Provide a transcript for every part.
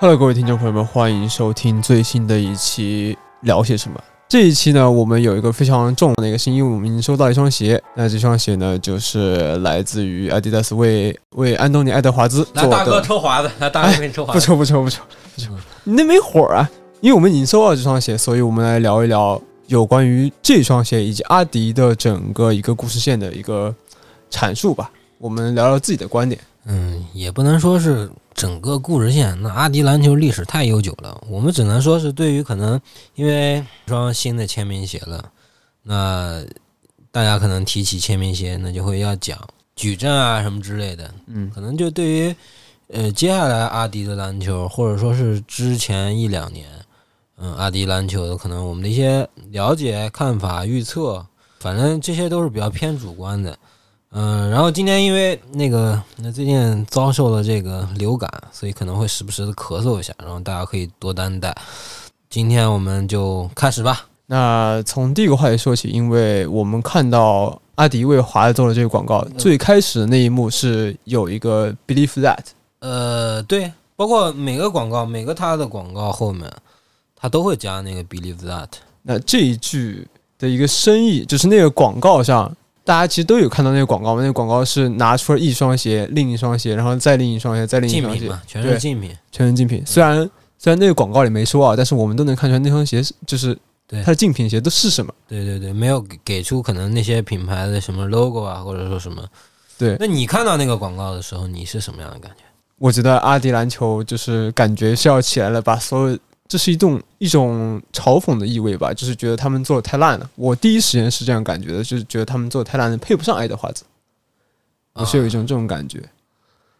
Hello，各位听众朋友们，欢迎收听最新的一期聊些什么。这一期呢，我们有一个非常重要的一个新，因为我们已经收到一双鞋。那这双鞋呢，就是来自于 Adidas 为为安东尼·爱德华兹做来大哥。抽华子，来大哥给你抽华子。不抽不抽不抽不抽，你那没火啊！因为我们已经收到这双鞋，所以我们来聊一聊有关于这双鞋以及阿迪的整个一个故事线的一个阐述吧。我们聊聊自己的观点。嗯，也不能说是整个故事线。那阿迪篮球历史太悠久了，我们只能说是对于可能因为一双新的签名鞋了，那大家可能提起签名鞋，那就会要讲矩阵啊什么之类的。嗯可能就对于呃接下来阿迪的篮球，或者说是之前一两年，嗯，阿迪篮球的可能我们的一些了解、看法、预测，反正这些都是比较偏主观的。嗯，然后今天因为那个那最近遭受了这个流感，所以可能会时不时的咳嗽一下，然后大家可以多担待。今天我们就开始吧。那从第一个话题说起，因为我们看到阿迪为华子做了这个广告，最开始的那一幕是有一个 believe that，呃，对，包括每个广告，每个他的广告后面，他都会加那个 believe that。那这一句的一个深意，就是那个广告上，大家其实都有看到那个广告嘛。那个广告是拿出了一双鞋，另一双鞋，然后再另一双鞋，再另一双鞋，全是竞品。全是竞品。虽然虽然那个广告里没说啊，但是我们都能看出来那双鞋是就是对它的竞品鞋都是什么。对对对，没有给给出可能那些品牌的什么 logo 啊，或者说什么。对那你看到那个广告的时候，你是什么样的感觉？我觉得阿迪篮球就是感觉是要起来了，把所有这是一种一种嘲讽的意味吧，就是觉得他们做的太烂了。我第一时间是这样感觉的，就是觉得他们做的太烂了，配不上爱德华兹。我是有一种这种感觉，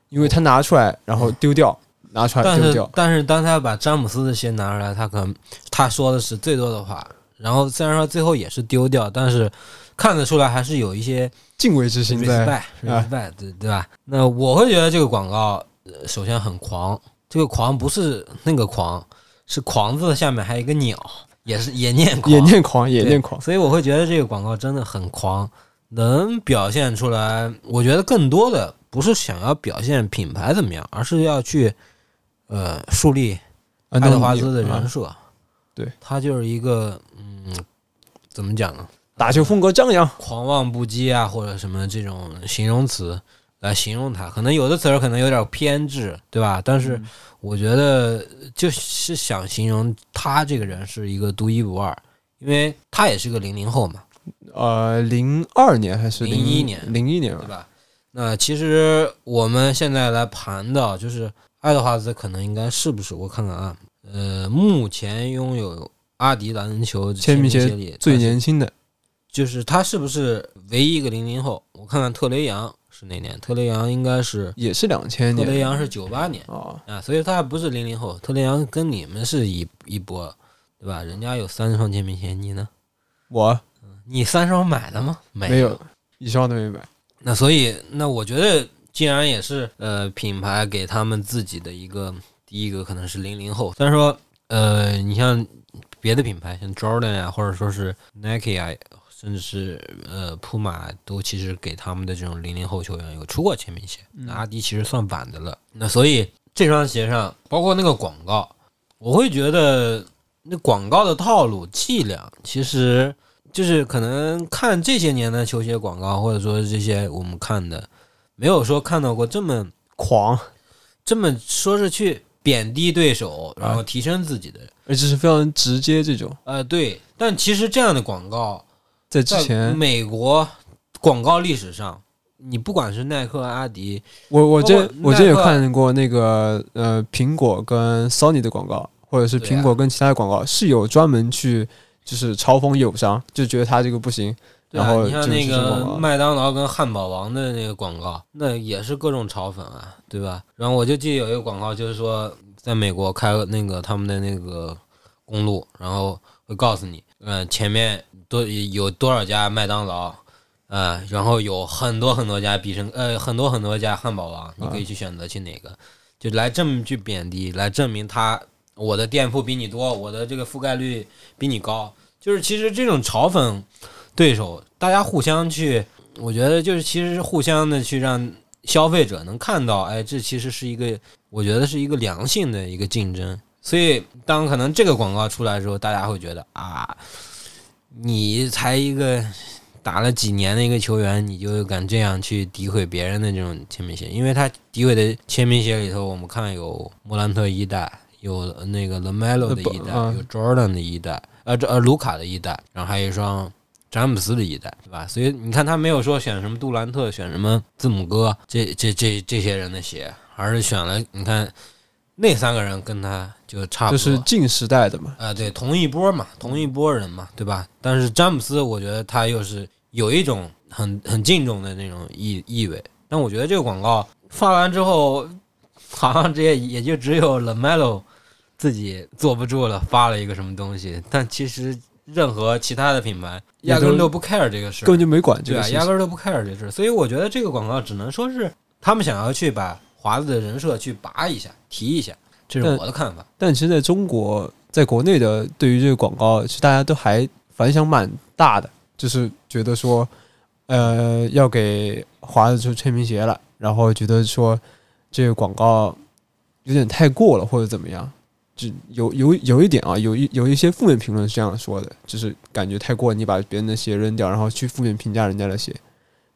因为他拿出来然后丢掉，拿出来但是丢掉，但是当他把詹姆斯的鞋拿出来，他可能他说的是最多的话，然后虽然说最后也是丢掉，但是看得出来还是有一些敬畏之心在。respect 对对吧？那我会觉得这个广告呃首先很狂，这个狂不是那个狂，是狂字下面还有一个鸟，也是也念狂，也念狂，也念狂。所以我会觉得这个广告真的很狂，能表现出来。我觉得更多的不是想要表现品牌怎么样，而是要去呃树立安爱德华兹的人啊设。对，他就是一个嗯，怎么讲呢？打球风格张扬，狂妄不羁啊，或者什么这种形容词来形容他。可能有的词儿可能有点偏执，对吧？但是嗯我觉得就是想形容他这个人是一个独一无二，因为他也是个零零后嘛。呃，零二年还是零一年零一年啊对吧？那其实我们现在来盘的，就是爱德华兹可能应该是不是？我看看啊，呃，目前拥有阿迪篮球签名鞋鞋里最年轻的，就是他是不是唯一一个零零后？我看看特雷杨是哪年？特雷杨应该是也是两千年特雷杨是九八年啊。啊，所以他不是零零后。特雷杨跟你们是一一波，对吧？人家有三双签名鞋，你呢？我你三双买了吗？没没有，一双都没买。那所以，那我觉得，既然也是呃品牌给他们自己的一个第一个可能是零零后，虽然说呃你像别的品牌像 Jordan 啊，或者说是 Nike 啊，甚至是呃 Puma 都其实给他们的这种零零后球员有出过签名鞋，那阿迪其实算晚的了。那所以这双鞋上包括那个广告，我会觉得那广告的套路伎俩其实。就是可能看这些年的球鞋广告，或者说这些我们看的，没有说看到过这么狂，这么说是去贬低对手，然后提升自己的。而且是非常直接这种。呃，对。但其实这样的广告，在之在前，美国广告历史上，你不管是耐克、阿迪，我我这我这有看过那个呃苹果跟 Sony 的广告，或者是苹果跟其他的广告，是有专门去就是嘲讽友商，就觉得他这个不行。然后你像那个麦当劳跟汉堡王的那个广告，那也是各种嘲讽啊，对吧？然后我就记得有一个广告，就是说在美国开那个他们的那个公路，然后会告诉你，嗯、前面多有多少家麦当劳，呃，然后有很多很多家必胜，呃，很多很多家汉堡王，你可以去选择去哪个，就来这么去贬低，来证明他我的店铺比你多，我的这个覆盖率比你高，就是其实这种嘲讽对手，大家互相去，我觉得就是其实是互相的去让消费者能看到，哎，这其实是一个，我觉得是一个良性的一个竞争。所以，当可能这个广告出来之后，大家会觉得啊，你才一个打了几年的一个球员，你就敢这样去诋毁别人的这种签名鞋？因为他诋毁的签名鞋里头，我们看有莫兰特一代，有那个 Lamelo 的一代，有 Jordan 的一代，呃，这呃卢卡的一代，然后还有一双詹姆斯的一代，对吧？所以你看，他没有说选什么杜兰特，选什么字母哥，这这这这些人的鞋，而是选了你看那三个人跟他。就差不多，就是近时代的嘛。啊，对，同一波嘛，同一波人嘛，对吧？但是詹姆斯，我觉得他又是有一种很很敬重的那种意意味。但我觉得这个广告发完之后，好像这也也就只有 Lamelo 自己坐不住了，发了一个什么东西。但其实任何其他的品牌压根都不 care 这个事，根本就没管这个，压根都不 care 这事。所以我觉得这个广告只能说是他们想要去把华子的人设去拔一下，提一下。这是我的看法，但其实在中国，在国内的对于这个广告，其实大家都还反响蛮大的，就是觉得说，呃，要给华子出签名鞋了，然后觉得说这个广告有点太过了，或者怎么样，就有有有一点啊，有一有一些负面评论是这样说的，就是感觉太过，你把别人的鞋扔掉，然后去负面评价人家的鞋。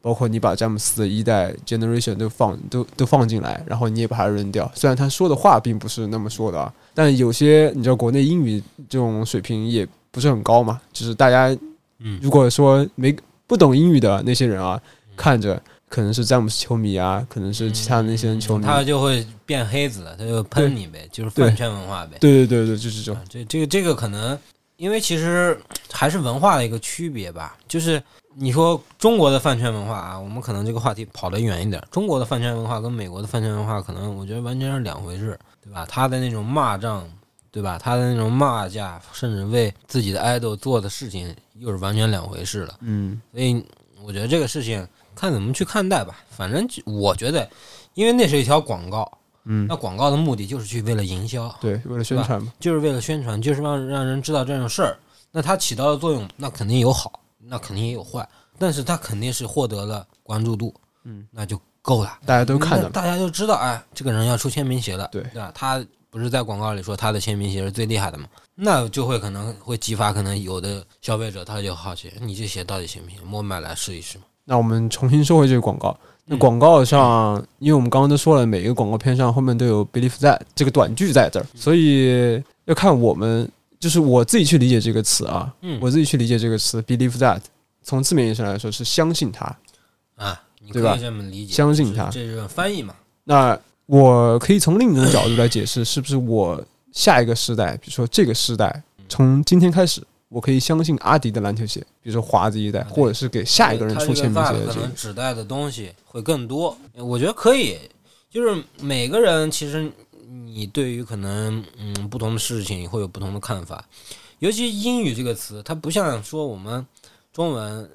包括你把詹姆斯的一代 generation 都放都都放进来，然后你也把它扔掉。虽然他说的话并不是那么说的啊，但有些你知道国内英语这种水平也不是很高嘛。就是大家，如果说没不懂英语的那些人啊，看着可能是詹姆斯球迷啊，可能是其他的那些人球迷，他就会变黑子，他就喷你呗，就是饭圈文化呗。对对对对，就是这种。这这个这个可能，因为其实还是文化的一个区别吧，就是。你说中国的饭圈文化啊，我们可能这个话题跑得远一点。中国的饭圈文化跟美国的饭圈文化，可能我觉得完全是两回事，对吧？他的那种骂仗，对吧？他的那种骂架，甚至为自己的爱豆做的事情，又是完全两回事了。嗯，所以我觉得这个事情看怎么去看待吧。反正我觉得，因为那是一条广告，嗯，那广告的目的就是去为了营销，对，为了宣传嘛，就是为了宣传，就是让让人知道这种事儿。那它起到的作用，那肯定有好。那肯定也有坏，但是他肯定是获得了关注度，嗯，那就够了。大家都看到，大家就知道，哎，这个人要出签名鞋了，对对吧？他不是在广告里说他的签名鞋是最厉害的吗？那就会可能会激发可能有的消费者他就好奇，你这鞋到底行不行？我买来试一试嘛。那我们重新说回这个广告，那广告上，因为我们刚刚都说了，每一个广告片上后面都有 believe 在这个短句在这儿，所以要看我们。就是我自己去理解这个词啊，嗯，我自己去理解这个词，believe that，从字面意义上来说是相信他啊，对吧？这么理解，相信他，这是翻译嘛？那我可以从另一种角度来解释，是不是我下一个时代，比如说这个时代，从今天开始，我可以相信阿迪的篮球鞋，比如说华子一代，或者是给下一个人出签名鞋，可能指代的东西会更多。我觉得可以，就是每个人其实。你对于可能嗯不同的事情会有不同的看法，尤其英语这个词，它不像说我们中文，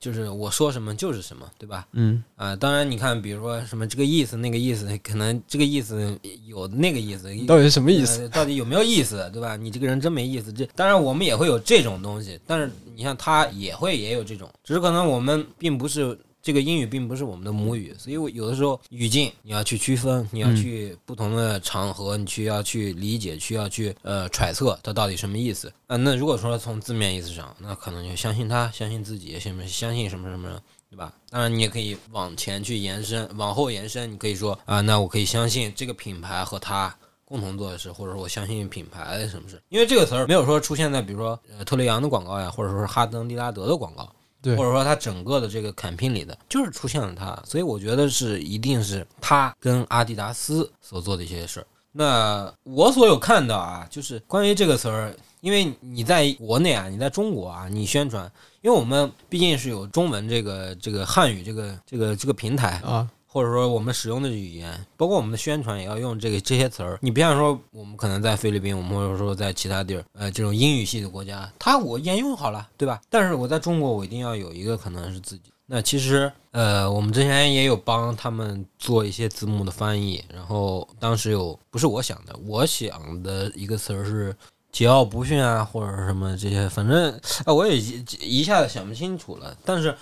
就是我说什么就是什么，对吧？嗯啊，当然你看，比如说什么这个意思那个意思，可能这个意思有那个意思，到底是什么意思？到底有没有意思，对吧？你这个人真没意思。这当然我们也会有这种东西，但是你像他也会也有这种，只是可能我们并不是。这个英语并不是我们的母语，所以我有的时候语境你要去区分，你要去不同的场合，你去要去理解，去要去呃揣测它到底什么意思啊？那如果说从字面意思上，那可能就相信他，相信自己，什么相信什么什么，对吧？当然你也可以往前去延伸，往后延伸，你可以说啊，那我可以相信这个品牌和他共同做的事，或者说我相信品牌什么事？因为这个词儿没有说出现在比如说呃特雷杨的广告呀，或者说是哈登、利拉德的广告。或者说他整个的这个坎拼里的，就是出现了他，所以我觉得是一定是他跟阿迪达斯所做的一些事儿。那我所有看到啊，就是关于这个词儿，因为你在国内啊，你在中国啊，你宣传，因为我们毕竟是有中文这个这个汉语这个这个这个平台啊。或者说我们使用的语言，包括我们的宣传也要用这个这些词儿。你不像说我们可能在菲律宾，我们或者说在其他地儿，呃，这种英语系的国家，它我沿用好了，对吧？但是我在中国，我一定要有一个可能是自己。那其实，呃，我们之前也有帮他们做一些字幕的翻译，然后当时有不是我想的，我想的一个词儿是桀骜不驯啊，或者什么这些，反正啊，我也一一下子想不清楚了。但是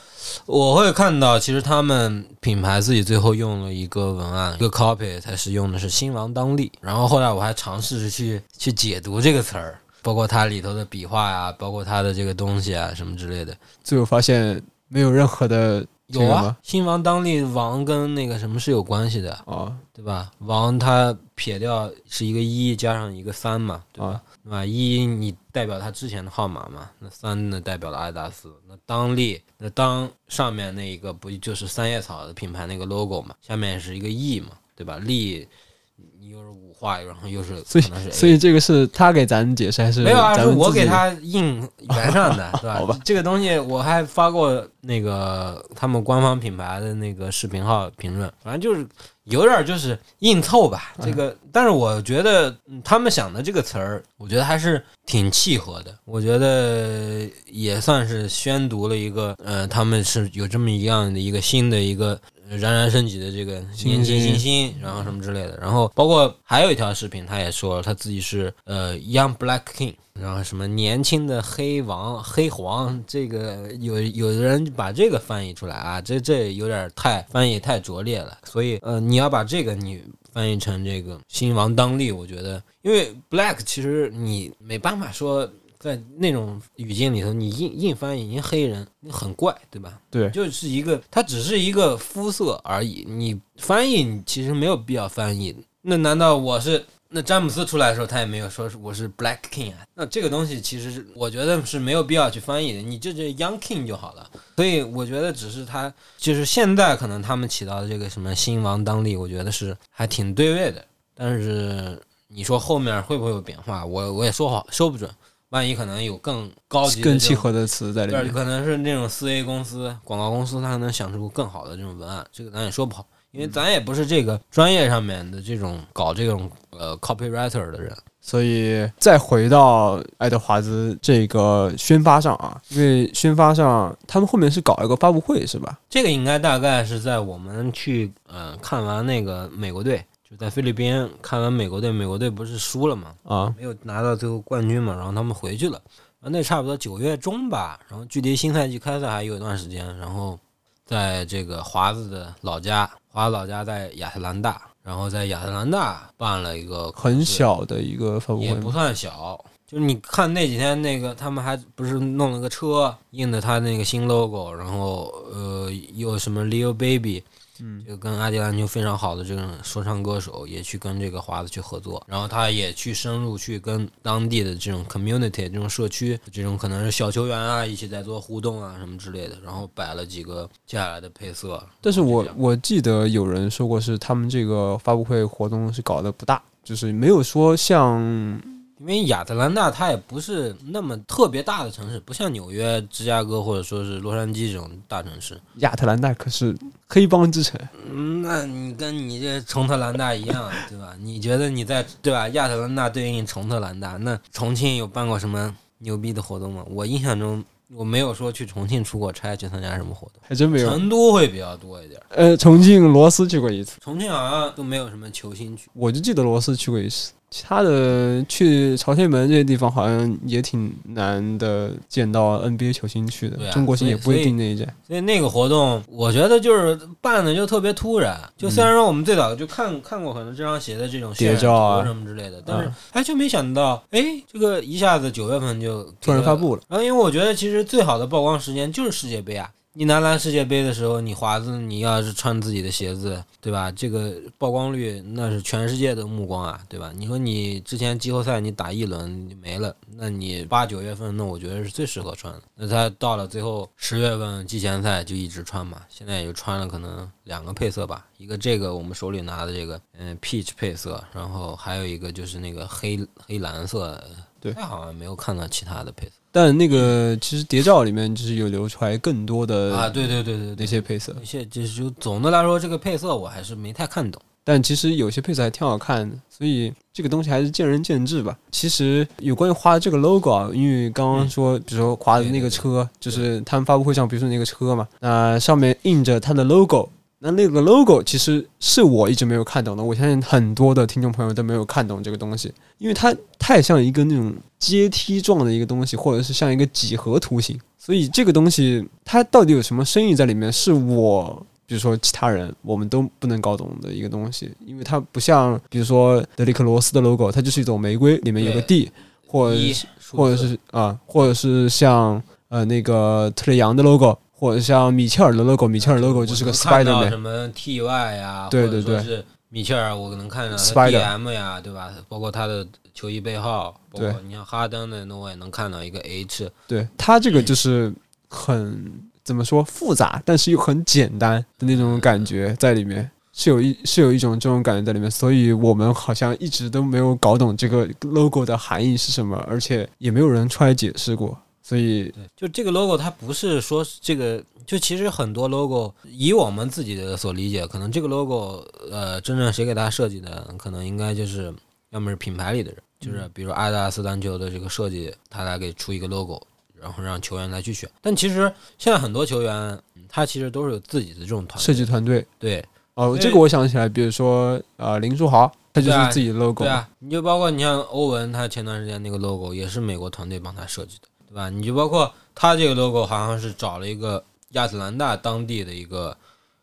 我会看到，其实他们品牌自己最后用了一个文案，一个 copy，它是用的是“新王当立”。然后后来我还尝试着去去解读这个词儿，包括它里头的笔画呀，包括它的这个东西啊什么之类的。最后发现没有任何的有啊新王，？当立，王跟那个什么是有关系的，哦，对吧？王它撇掉是一个一加上一个三嘛，对吧？啊对吧？一你代表它之前的号码嘛，那三呢代表了阿迪达斯，那当利那当上面那一个不就是三叶草的品牌那个 logo 嘛，下面是一个 E 嘛，对吧？利又是五画，然后又是所以所以这个是他给咱解释还是没有啊，是我给他印原上的，是吧？好吧这个东西我还发过那个他们官方品牌的那个视频号评论，反正就是有点儿就是硬凑吧。这个，但是我觉得嗯他们想的这个词儿，我觉得还是挺契合的。我觉得也算是宣读了一个，呃，他们是有这么一样的一个新的一个。呃冉冉升起的这个年轻新星，然后什么之类的，然后包括还有一条视频，他也说他自己是呃 Young Black King，然后什么年轻的黑王、黑皇，这个有有的人把这个翻译出来啊，这这有点太翻译太拙劣了，所以呃你要把这个你翻译成这个新王当立，我觉得因为 Black 其实你没办法说。在那种语境里头，你硬硬翻译人黑人，你很怪，对吧？对就是一个，它只是一个肤色而已。你翻译，你其实没有必要翻译。那难道我是那詹姆斯出来的时候，他也没有说是我是 Black King 啊？那这个东西其实是我觉得是没有必要去翻译的，你就这 Young King 就好了。所以我觉得只是他就是现在可能他们起到的这个什么新王当立，我觉得是还挺对位的。但是你说后面会不会有变化，我我也说好说不准。万一可能有更高级更契合的词在里对，面。可能是那种四 A 公司、广告公司，他能想出更好的这种文案，这个咱也说不好，因为咱也不是这个专业上面的这种搞这种呃 copywriter 的人。所以再回到爱德华兹这个宣发上啊，因为宣发上他们后面是搞一个发布会是吧？这个应该大概是在我们去呃看完那个美国队，就在菲律宾看完美国队，美国队不是输了嘛，啊，没有拿到最后冠军嘛，然后他们回去了，那差不多九月中吧，然后距离新赛季开赛还有一段时间，然后在这个华子的老家，华子老家在亚特兰大，然后在亚特兰大办了一个很小的一个发布会，也不算小。就是你看那几天那个，他们还不是弄了个车，印的他那个新 logo，然后呃，有什么 Leo Baby，嗯，就跟阿迪篮球非常好的这种说唱歌手也去跟这个华子去合作，然后他也去深入去跟当地的这种 community 这种社区这种可能是小球员啊一起在做互动啊什么之类的，然后摆了几个接下来的配色。但是我我记得有人说过是他们这个发布会活动是搞得不大，就是没有说像因为亚特兰大它也不是那么特别大的城市，不像纽约、芝加哥或者说是洛杉矶这种大城市。亚特兰大可是黑帮之城，嗯，那你跟你这重特兰大一样，对吧？你觉得你在对吧？亚特兰大对应重特兰大，那重庆有办过什么牛逼的活动吗？我印象中我没有说去重庆出过差去参加什么活动，还真没有。成都会比较多一点，呃，重庆、罗斯去过一次，重庆好像都没有什么球星去。我就记得罗斯去过一次。其他的去朝天门这些地方好像也挺难的，见到 NBA 球星去的，啊中国星也不一定那一届。所以那个活动，我觉得就是办的就特别突然。就虽然说我们最早就看看过可能这双鞋的这种渲染谍照啊什么之类的，但是嗯哎就没想到，哎这个一下子九月份就突然发布了，然后因为我觉得其实最好的曝光时间就是世界杯啊。你男篮世界杯的时候，你华子你要是穿自己的鞋子，对吧？这个曝光率那是全世界的目光啊，对吧？你说你之前季后赛你打一轮你没了，那你八九月份那我觉得是最适合穿的。那他到了最后十月份季前赛就一直穿嘛，现在也就穿了可能两个配色吧，一个这个我们手里拿的这个嗯 peach 配色，然后还有一个就是那个黑黑蓝色，对哎好像没有看到其他的配色。但那个其实谍照里面就是有流出来更多的啊，对对对对那，些配色，有些就是就总的来说，这个配色我还是没太看懂。但其实有些配色还挺好看的，所以这个东西还是见仁见智吧。其实有关于华的这个 logo 啊，因为刚刚说，比如说华的那个车，就是他们发布会上，比如说那个车嘛，那上面印着它的 logo，那那个 logo 其实是我一直没有看懂的，我相信很多的听众朋友都没有看懂这个东西，因为它太像一个那种阶梯状的一个东西，或者是像一个几何图形，所以这个东西它到底有什么深意在里面，是我比如说其他人我们都不能搞懂的一个东西，因为它不像比如说德里克罗斯的 logo，它就是一种玫瑰，里面有个 D，或者是或者是啊，或者是像呃那个特雷杨的 logo，或者像米切尔的 logo，米切尔 logo 就是个我能看到 Spider-Man，什么 TY 呀，对对对。说是米切尔，我能看到 Spider DM 呀，对吧？包括他的球衣背号，包括对你像哈登的，那我也能看到一个 H，对他这个就是很怎么说复杂，但是又很简单的那种感觉在里面，是有一是有一种这种感觉在里面，所以我们好像一直都没有搞懂这个 logo 的含义是什么，而且也没有人出来解释过，所以，就这个 logo 它不是说是这个，就其实很多 logo 以我们自己的所理解，可能这个 logo 呃，真正谁给它设计的，可能应该就是要么是品牌里的人，就是比如阿迪达斯篮球的这个设计，他来给出一个 logo，然后让球员来去选。但其实现在很多球员，嗯他其实都是有自己的这种团设，计团队。对。哦，这个我想起来，比如说呃林书豪，他就是自己的 logo，对啊，你就包括你像欧文，他前段时间那个 logo 也是美国团队帮他设计的，对吧？你就包括他这个 logo 好像是找了一个亚特兰大当地的一个，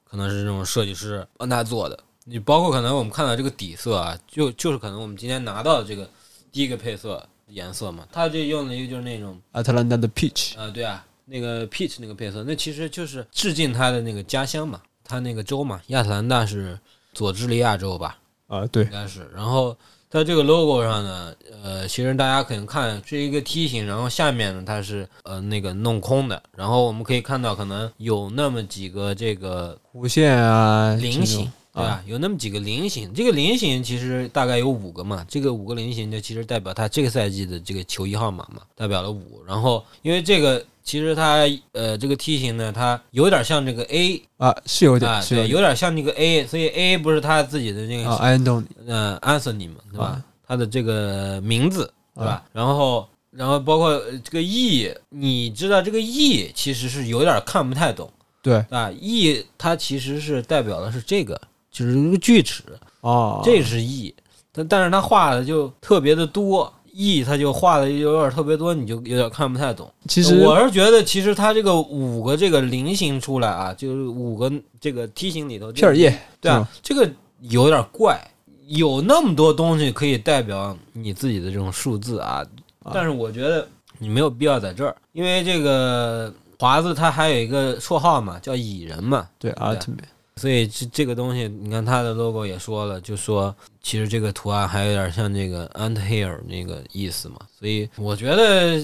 可能是这种设计师帮他做的。你包括可能我们看到这个底色啊，就就是可能我们今天拿到的这个第一个配色颜色嘛，他这用的一个就是那种亚特兰大的 Peach，啊、对啊，那个 peach 那个配色，那其实就是致敬他的那个家乡嘛，他那个州嘛，亚特兰大是佐治利亚州吧，啊对应，该是。然后在这个 logo 上呢，呃，其实大家可能看是一个梯形，然后下面呢它是呃那个弄空的，然后我们可以看到可能有那么几个这个弧线啊，菱形对吧？有那么几个菱形，这个菱形其实大概有五个嘛，这个五个菱形就其实代表他这个赛季的这个球衣号码嘛，代表了五。然后因为这个其实它呃这个梯形呢，它有点像这个 A 啊是有点啊，对，有点像那个 A，所以 A 不是他自己的那个啊，安东尼呃，Anthony 嘛，对吧？啊他的这个名字，对吧？然后，然后包括呃这个 E，你知道这个 E 其实是有点看不太懂，对啊，E 它其实是代表的是这个，就是一个锯齿，哦，这是 E，但但是它画的就特别的多。E 它就画的有点特别多，你就有点看不太懂。其实我是觉得，其实它这个五个这个菱形出来啊，就是五个这个梯形里头，片儿叶对啊，这个有点怪，有那么多东西可以代表你自己的这种数字啊，啊。但是我觉得你没有必要在这儿，因为这个华子他还有一个绰号嘛，叫蚁人嘛，对 Ultimate 所以这这个东西，你看它的 logo 也说了，就说其实这个图案还有点像这个 ant hair 那个意思嘛，所以我觉得，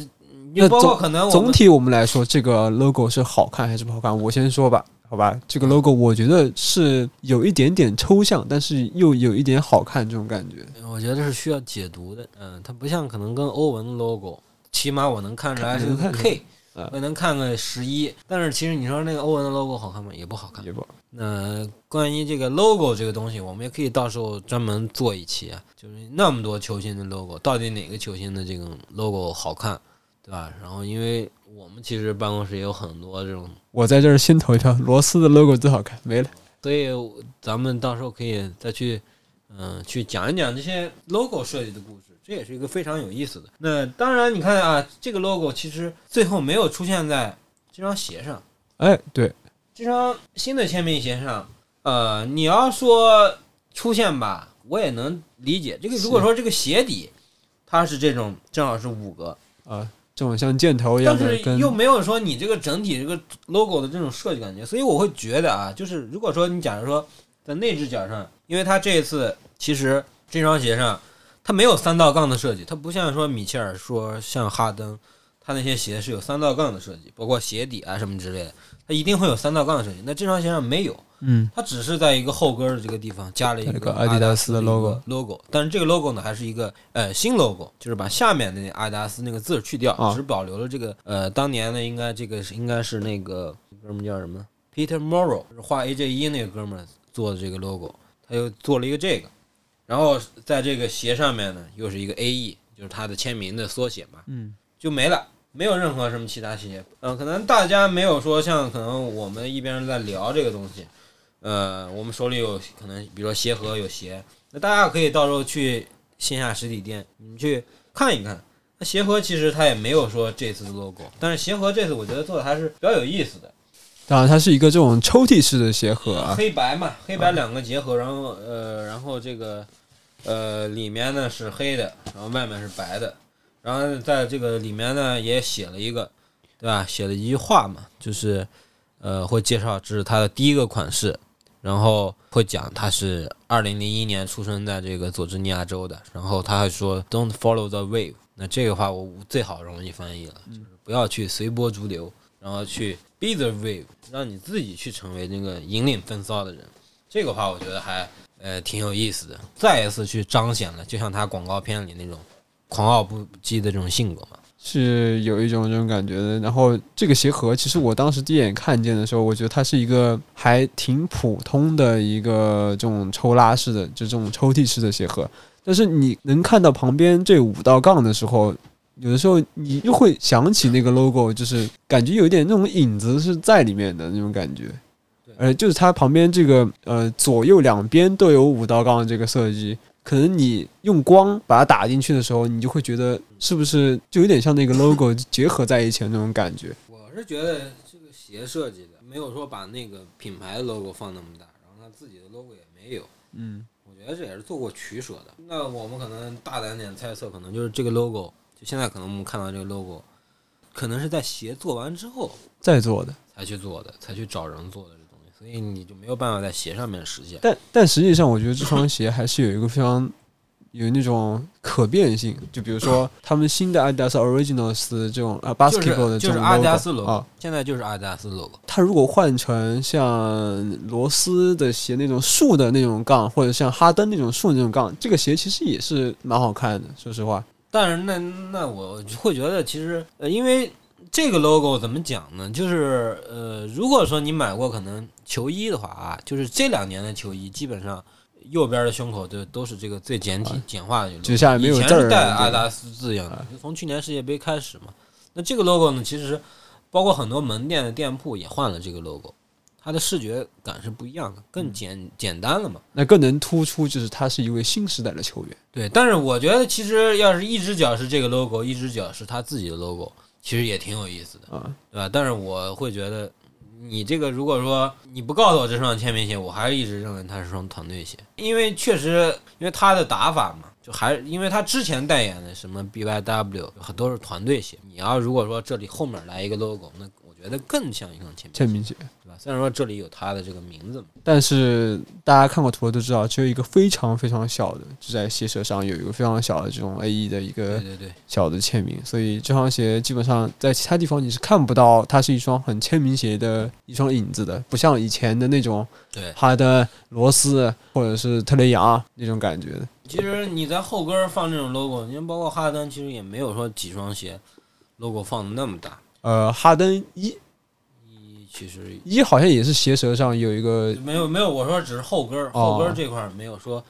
那就包括总可能总体我们来说，这个 logo 是好看还是不好看？我先说吧，好吧，这个 logo 我觉得是有一点点抽象，但是又有一点好看这种感觉。我觉得是需要解读的，嗯，它不像可能跟欧文 logo，起码我能看出来是 K，啊我能看个十一，但是其实你说那个欧文的 logo 好看吗？也不好看。也不那关于这个 logo 这个东西，我们也可以到时候专门做一期啊，就是那么多球星的 logo，到底哪个球星的这种 logo 好看，对吧？然后因为我们其实办公室也有很多这种，我在这儿先投一票，罗斯的 logo 最好看，没了。所以咱们到时候可以再去，嗯、去讲一讲这些 logo 设计的故事，这也是一个非常有意思的。那当然，你看啊，这个 logo 其实最后没有出现在这双鞋上。哎，对，这双新的签名鞋上，呃，你要说出现吧，我也能理解。这个如果说这个鞋底它是这种，正好是五个，啊，正好像箭头一样但是，又没有说你这个整体这个 logo 的这种设计感觉，所以我会觉得啊，就是如果说你假如说在内置角上，因为它这一次其实这双鞋上它没有三道杠的设计，它不像说米切尔说像哈登，他那些鞋是有三道杠的设计，包括鞋底啊什么之类的，它一定会有三道杠的设计。那这双鞋上没有，嗯，它只是在一个后跟的这个地方加了一个个阿迪达斯的 logo logo，但是这个 logo 呢还是一个呃新 logo，就是把下面的那阿迪达斯那个字去掉，啊只保留了这个呃当年的应该这个是应该是那个哥们儿叫什么？Peter Morrow，就是画 AJ 一那个哥们儿做的这个 logo，他又做了一个这个，然后在这个鞋上面呢又是一个 AE，就是他的签名的缩写嘛，嗯，就没了。没有任何什么其他细节，嗯、可能大家没有说像可能我们一边在聊这个东西，呃，我们手里有可能，比如说鞋盒有鞋，那大家可以到时候去线下实体店，你们去看一看。那鞋盒其实它也没有说这次的 logo，但是鞋盒这次我觉得做的还是比较有意思的。当然，它是一个这种抽屉式的鞋盒，黑白嘛，黑白两个结合，然后呃，然后这个呃里面呢是黑的，然后外面是白的，然后在这个里面呢也写了一个，对吧？写了一句话嘛，就是呃会介绍这是它的第一个款式，然后会讲它是二零零一年出生在这个佐治尼亚州的，然后他还说 Don't follow the wave，那这个话我最好容易翻译了，就是不要去随波逐流，然后去 be the wave，让你自己去成为那个引领风骚的人。这个话我觉得还呃挺有意思的，再一次去彰显了，就像他广告片里那种狂傲不羁的这种性格嘛。是有一种这种感觉的。然后这个鞋盒，其实我当时第一眼看见的时候，我觉得它是一个还挺普通的一个这种抽拉式的，就这种抽屉式的鞋盒。但是你能看到旁边这五道杠的时候，有的时候你又会想起那个 logo，就是感觉有一点那种影子是在里面的那种感觉。呃，就是它旁边这个呃左右两边都有五道杠的这个设计，可能你用光把它打进去的时候，你就会觉得是不是就有点像那个 logo 结合在一起的那种感觉。我是觉得这个鞋设计的没有说把那个品牌的 logo 放那么大，然后它自己的 logo 也没有。嗯，我觉得这也是做过取舍的。那我们可能大胆点猜测，可能就是这个 logo，就现在可能我们看到这个 logo，可能是在鞋做完之后再做的。才去做的，才去找人做的这东西，所以你就没有办法在鞋上面实现。但但实际上，我觉得这双鞋还是有一个非常有那种可变性。就比如说 他们新的 Adidas Originals 这种啊 basketball 的这种就是阿迪达斯 logo 现在就是阿迪达斯 logo。它如果换成像罗斯的鞋那种竖的那种杠，或者像哈登那种竖的那种杠，这个鞋其实也是蛮好看的。说实话，但是那那我会觉得，其实呃，因为这个 logo 怎么讲呢？就是呃，如果说你买过可能球衣的话啊，就是这两年的球衣基本上。右边的胸口就都是这个最简体、简化的就下面没有字儿以前是带阿迪达斯字样的，就从去年世界杯开始嘛。那这个 logo 呢，其实包括很多门店的店铺也换了这个 logo，它的视觉感是不一样的，更简简单了嘛。那更能突出就是他是一位新时代的球员。对，但是我觉得其实要是一只脚是这个 logo，一只脚是他自己的 logo，其实也挺有意思的，啊，对吧？但是我会觉得，你这个如果说你不告诉我这双签名鞋，我还是一直认为它是双团队鞋，因为确实，因为他的打法嘛，就还因为他之前代言的什么 BYW 很多是团队鞋，你要如果说这里后面来一个 logo，那我觉得更像一双签名鞋，签名鞋。对吧？虽然说这里有他的这个名字嘛，但是大家看过图都知道，只有一个非常非常小的，就在鞋舌上有一个非常小的这种 A E 的一个对对对。小的签名，所以这双鞋基本上在其他地方你是看不到它是一双很签名鞋的一双影子的，不像以前的那种对哈登、罗斯或者是特雷杨那种感觉的。其实你在后跟儿放这种 logo，你看包括哈登，其实也没有说几双鞋 logo 放的那么大。呃，哈登一一其实一好像也是鞋舌上有一个没有没有，我说只是后跟儿，哦后跟儿这块儿没有说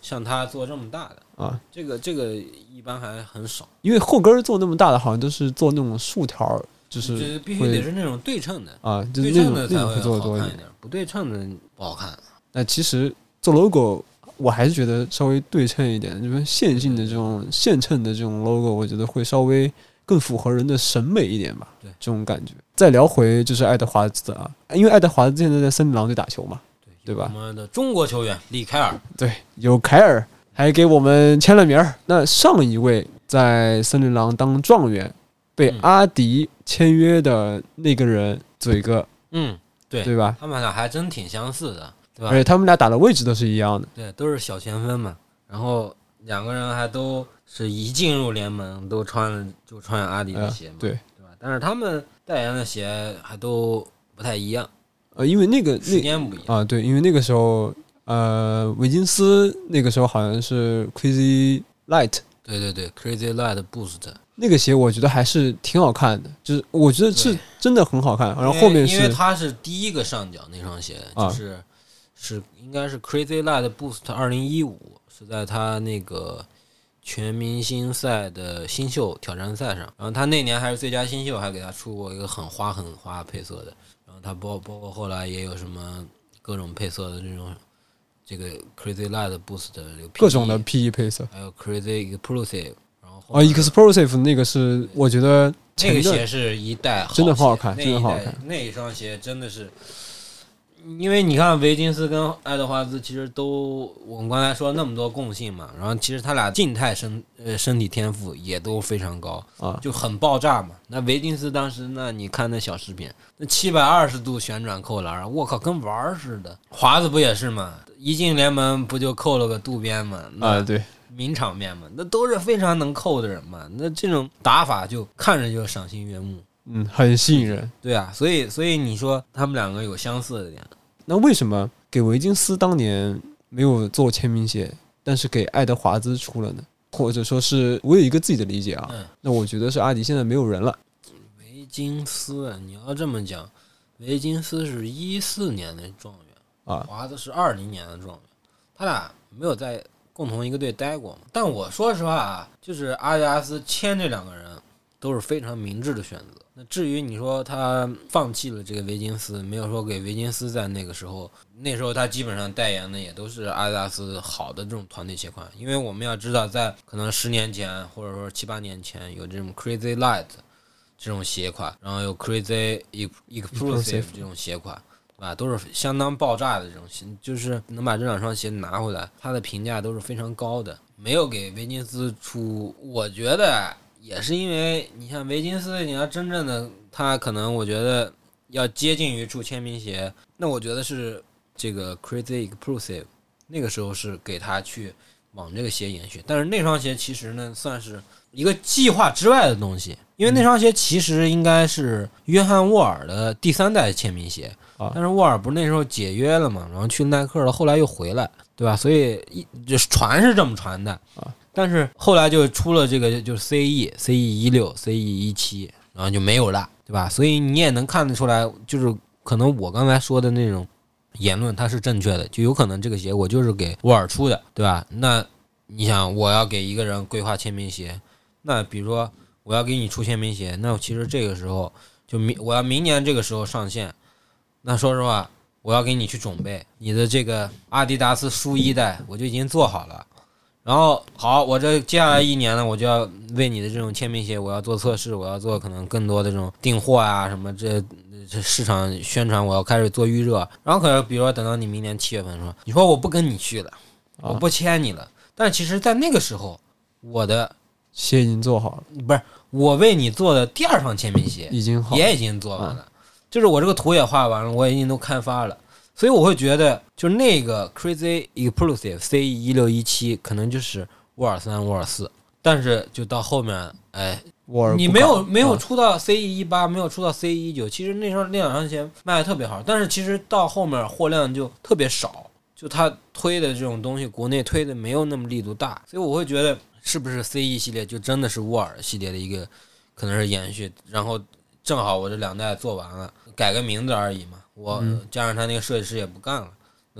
像他做这么大的。啊，这个这个一般还很少，因为后跟儿做那么大的，好像都是做那种竖条儿，就是必须得是那种对称的，啊，就是那对称种那种会的才会做的多一点，不对称的不好看。那其实做 logo，我还是觉得稍微对称一点，就是线性的这种线衬的这种 logo，我觉得会稍微更符合人的审美一点吧。对这种感觉。再聊回就是爱德华兹啊，因为爱德华兹现在在森林狼队打球嘛，对吧我们的中国球员李凯尔，对，有凯尔还给我们签了名儿。那上一位在森林狼当状元，被嗯阿迪签约的那个人，嘴哥，嗯，对，对吧？他们俩还真挺相似的，对吧而？且他们俩打的位置都是一样的。对，都是小前锋嘛。然后两个人还都是一进入联盟都穿了就穿阿迪的呃鞋嘛，对，对吧？但是他们代言的鞋还都不太一样，呃，因为那个时那间不一样。啊，对，因为那个时候，呃，维金斯那个时候好像是 Crazy Light 对对对，Crazy Light Boost，那个鞋，我觉得还是挺好看的，就是我觉得是真的很好看。然后后面是因为是它是第一个上脚那双鞋，啊就是、是应该是 Crazy Light Boost 二零一五，是在他那个全明星赛的新秀挑战赛上，然后他那年还是最佳新秀，还给他出过一个很花很花配色的，然后他包包括后来也有什么各种配色的这种这个 Crazy Light Boost 的这个各种的 PE 配色。还有 Crazy Explosive，然后后啊面，Explosive 那个是我觉得那个鞋是一代真的很好看真的好好看那一双鞋真的是，因为你看维金斯跟爱德华兹其实都我们刚才说了那么多共性嘛，然后其实他俩静态身呃身体天赋也都非常高，啊，就很爆炸嘛。那维金斯当时那你看那小视频，那七百二十度旋转扣篮，我靠，跟玩儿似的。华子不也是嘛？一进联盟不就扣了个渡边嘛？那啊，对，名场面嘛，那都是非常能扣的人嘛。那这种打法就看着就赏心悦目。嗯，很吸引人。对啊，所以所以你说他们两个有相似的点，那为什么给维金斯当年没有做签名鞋，但是给爱德华兹出了呢？或者说是我有一个自己的理解啊，嗯那我觉得是阿迪现在没有人了维金斯，你要这么讲，维金斯是一四年的状元，啊，华子是二零年的状元，他俩没有在共同一个队待过嘛。但我说实话啊，就是阿迪达斯签这两个人都是非常明智的选择。那至于你说他放弃了这个维金斯，没有说给维金斯在那个时候，那时候他基本上代言的也都是阿迪达斯好的这种团队鞋款，因为我们要知道，在可能十年前或者说七八年前有这种 Crazy Light 这种鞋款，然后有 Crazy Ex- Explosive Explosive 这种鞋款。对吧？都是相当爆炸的这种鞋，就是能把这两双鞋拿回来，它的评价都是非常高的。没有给维金斯出，我觉得也是因为你像维金斯，你要真正的他可能我觉得要接近于出签名鞋，那我觉得是这个 Crazy Explosive 那个时候是给他去往这个鞋延续，但是那双鞋其实呢算是一个计划之外的东西，因为那双鞋其实应该是约翰沃尔的第三代签名鞋。啊但是沃尔不是那时候解约了嘛，然后去耐克了，后来又回来，对吧？所以一就是传是这么传的啊，但是后来就出了这个就是 CE CE 一六 CE 一七，然后就没有了，对吧？所以你也能看得出来，就是可能我刚才说的那种言论它是正确的，就有可能这个鞋我就是给沃尔出的，对吧？那你想我要给一个人规划签名鞋，那比如说我要给你出签名鞋，那其实这个时候就明我要明年这个时候上线。那说实话，我要给你去准备你的这个阿迪达斯书一代，我就已经做好了。然后好，我这接下来一年呢，我就要为你的这种签名鞋，我要做测试，我要做可能更多的这种订货啊什么这这市场宣传，我要开始做预热。然后可能比如说等到你明年七月份说，你说我不跟你去了，我不签你了。但其实，在那个时候，我的鞋已经做好了，不是我为你做的第二双签名鞋，已经好，也已经做完了，就是我这个图也画完了，我已经都开发了，所以我会觉得，就那个 Crazy Explosive CE 一六一七可能就是沃尔三、沃尔四，但是就到后面，哎，沃尔你没有没有啊出到 CE 一八，没有出到 CE 一九，其实那双那两双鞋卖的特别好，但是其实到后面货量就特别少，就他推的这种东西，国内推的没有那么力度大，所以我会觉得是不是 CE 系列就真的是沃尔系列的一个可能是延续，然后正好我这两代做完了，改个名字而已嘛，我嗯加上他那个设计师也不干了，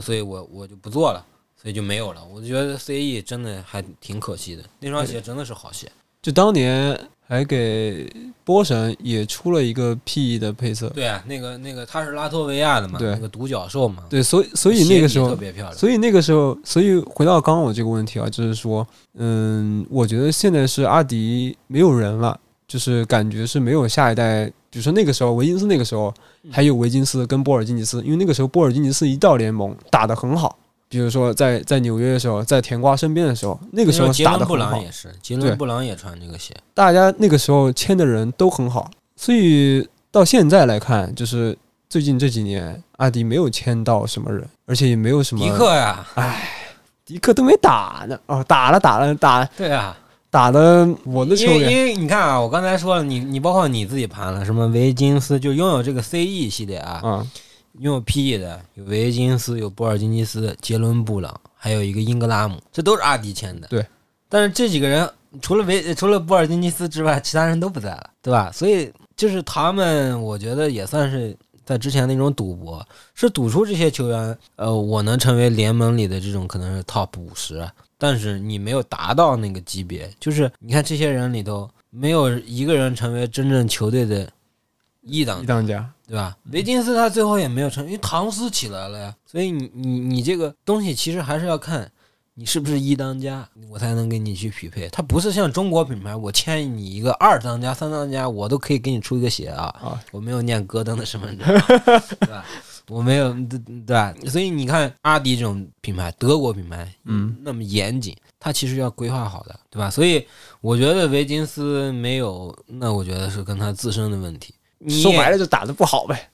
所以我我就不做了。所以就没有了，我就觉得 CE 真的还挺可惜的，那双鞋真的是好鞋。就当年还给波神也出了一个 PE 的配色，对啊，那个那个他是拉脱维亚的嘛，对那个独角兽嘛，对，所以所以那个时候特别漂亮。所以那个时候，所以回到刚刚我这个问题啊，就是说，嗯，我觉得现在是阿迪没有人了，就是感觉是没有下一代。比如说那个时候维金斯，那个时候嗯还有维金斯跟波尔津吉斯，因为那个时候波尔津吉斯一到联盟打得很好。比如说在在纽约的时候，在甜瓜身边的时候，那个时候打得很好朗也，是，杰伦布朗也穿这个鞋。大家那个时候签的人都很好，所以到现在来看，就是最近这几年阿迪没有签到什么人，而且也没有什么迪克呀，迪克都没打呢，哦，打了打了打对啊，打的我的球员因为因为你看啊，我刚才说了，你你包括你自己盘了，什么维金斯就拥有这个 CE 系列啊，嗯，拥有 PE 的有维金斯，有波尔津吉斯、杰伦布朗，还有一个英格拉姆，这都是阿迪签的。对，但是这几个人除了维除了波尔津吉斯之外，其他人都不在了，对吧？所以就是他们，我觉得也算是在之前那种赌博，是赌出这些球员，呃，我能成为联盟里的这种可能是 top 五十，但是你没有达到那个级别，就是你看这些人里头没有一个人成为真正球队的一当一当家。对吧？维金斯他最后也没有成，因为唐斯起来了呀。所以你你你这个东西其实还是要看你是不是一当家，我才能跟你去匹配。它不是像中国品牌，我签你一个二当家、三当家，我都可以给你出一个鞋啊。啊我没有念戈登的身份证，对吧？我没有，对对吧？所以你看阿迪这种品牌，德国品牌，嗯，那么严谨，它其实要规划好的，对吧？所以我觉得维金斯没有，那我觉得是跟他自身的问题。你说白了就打的不好呗。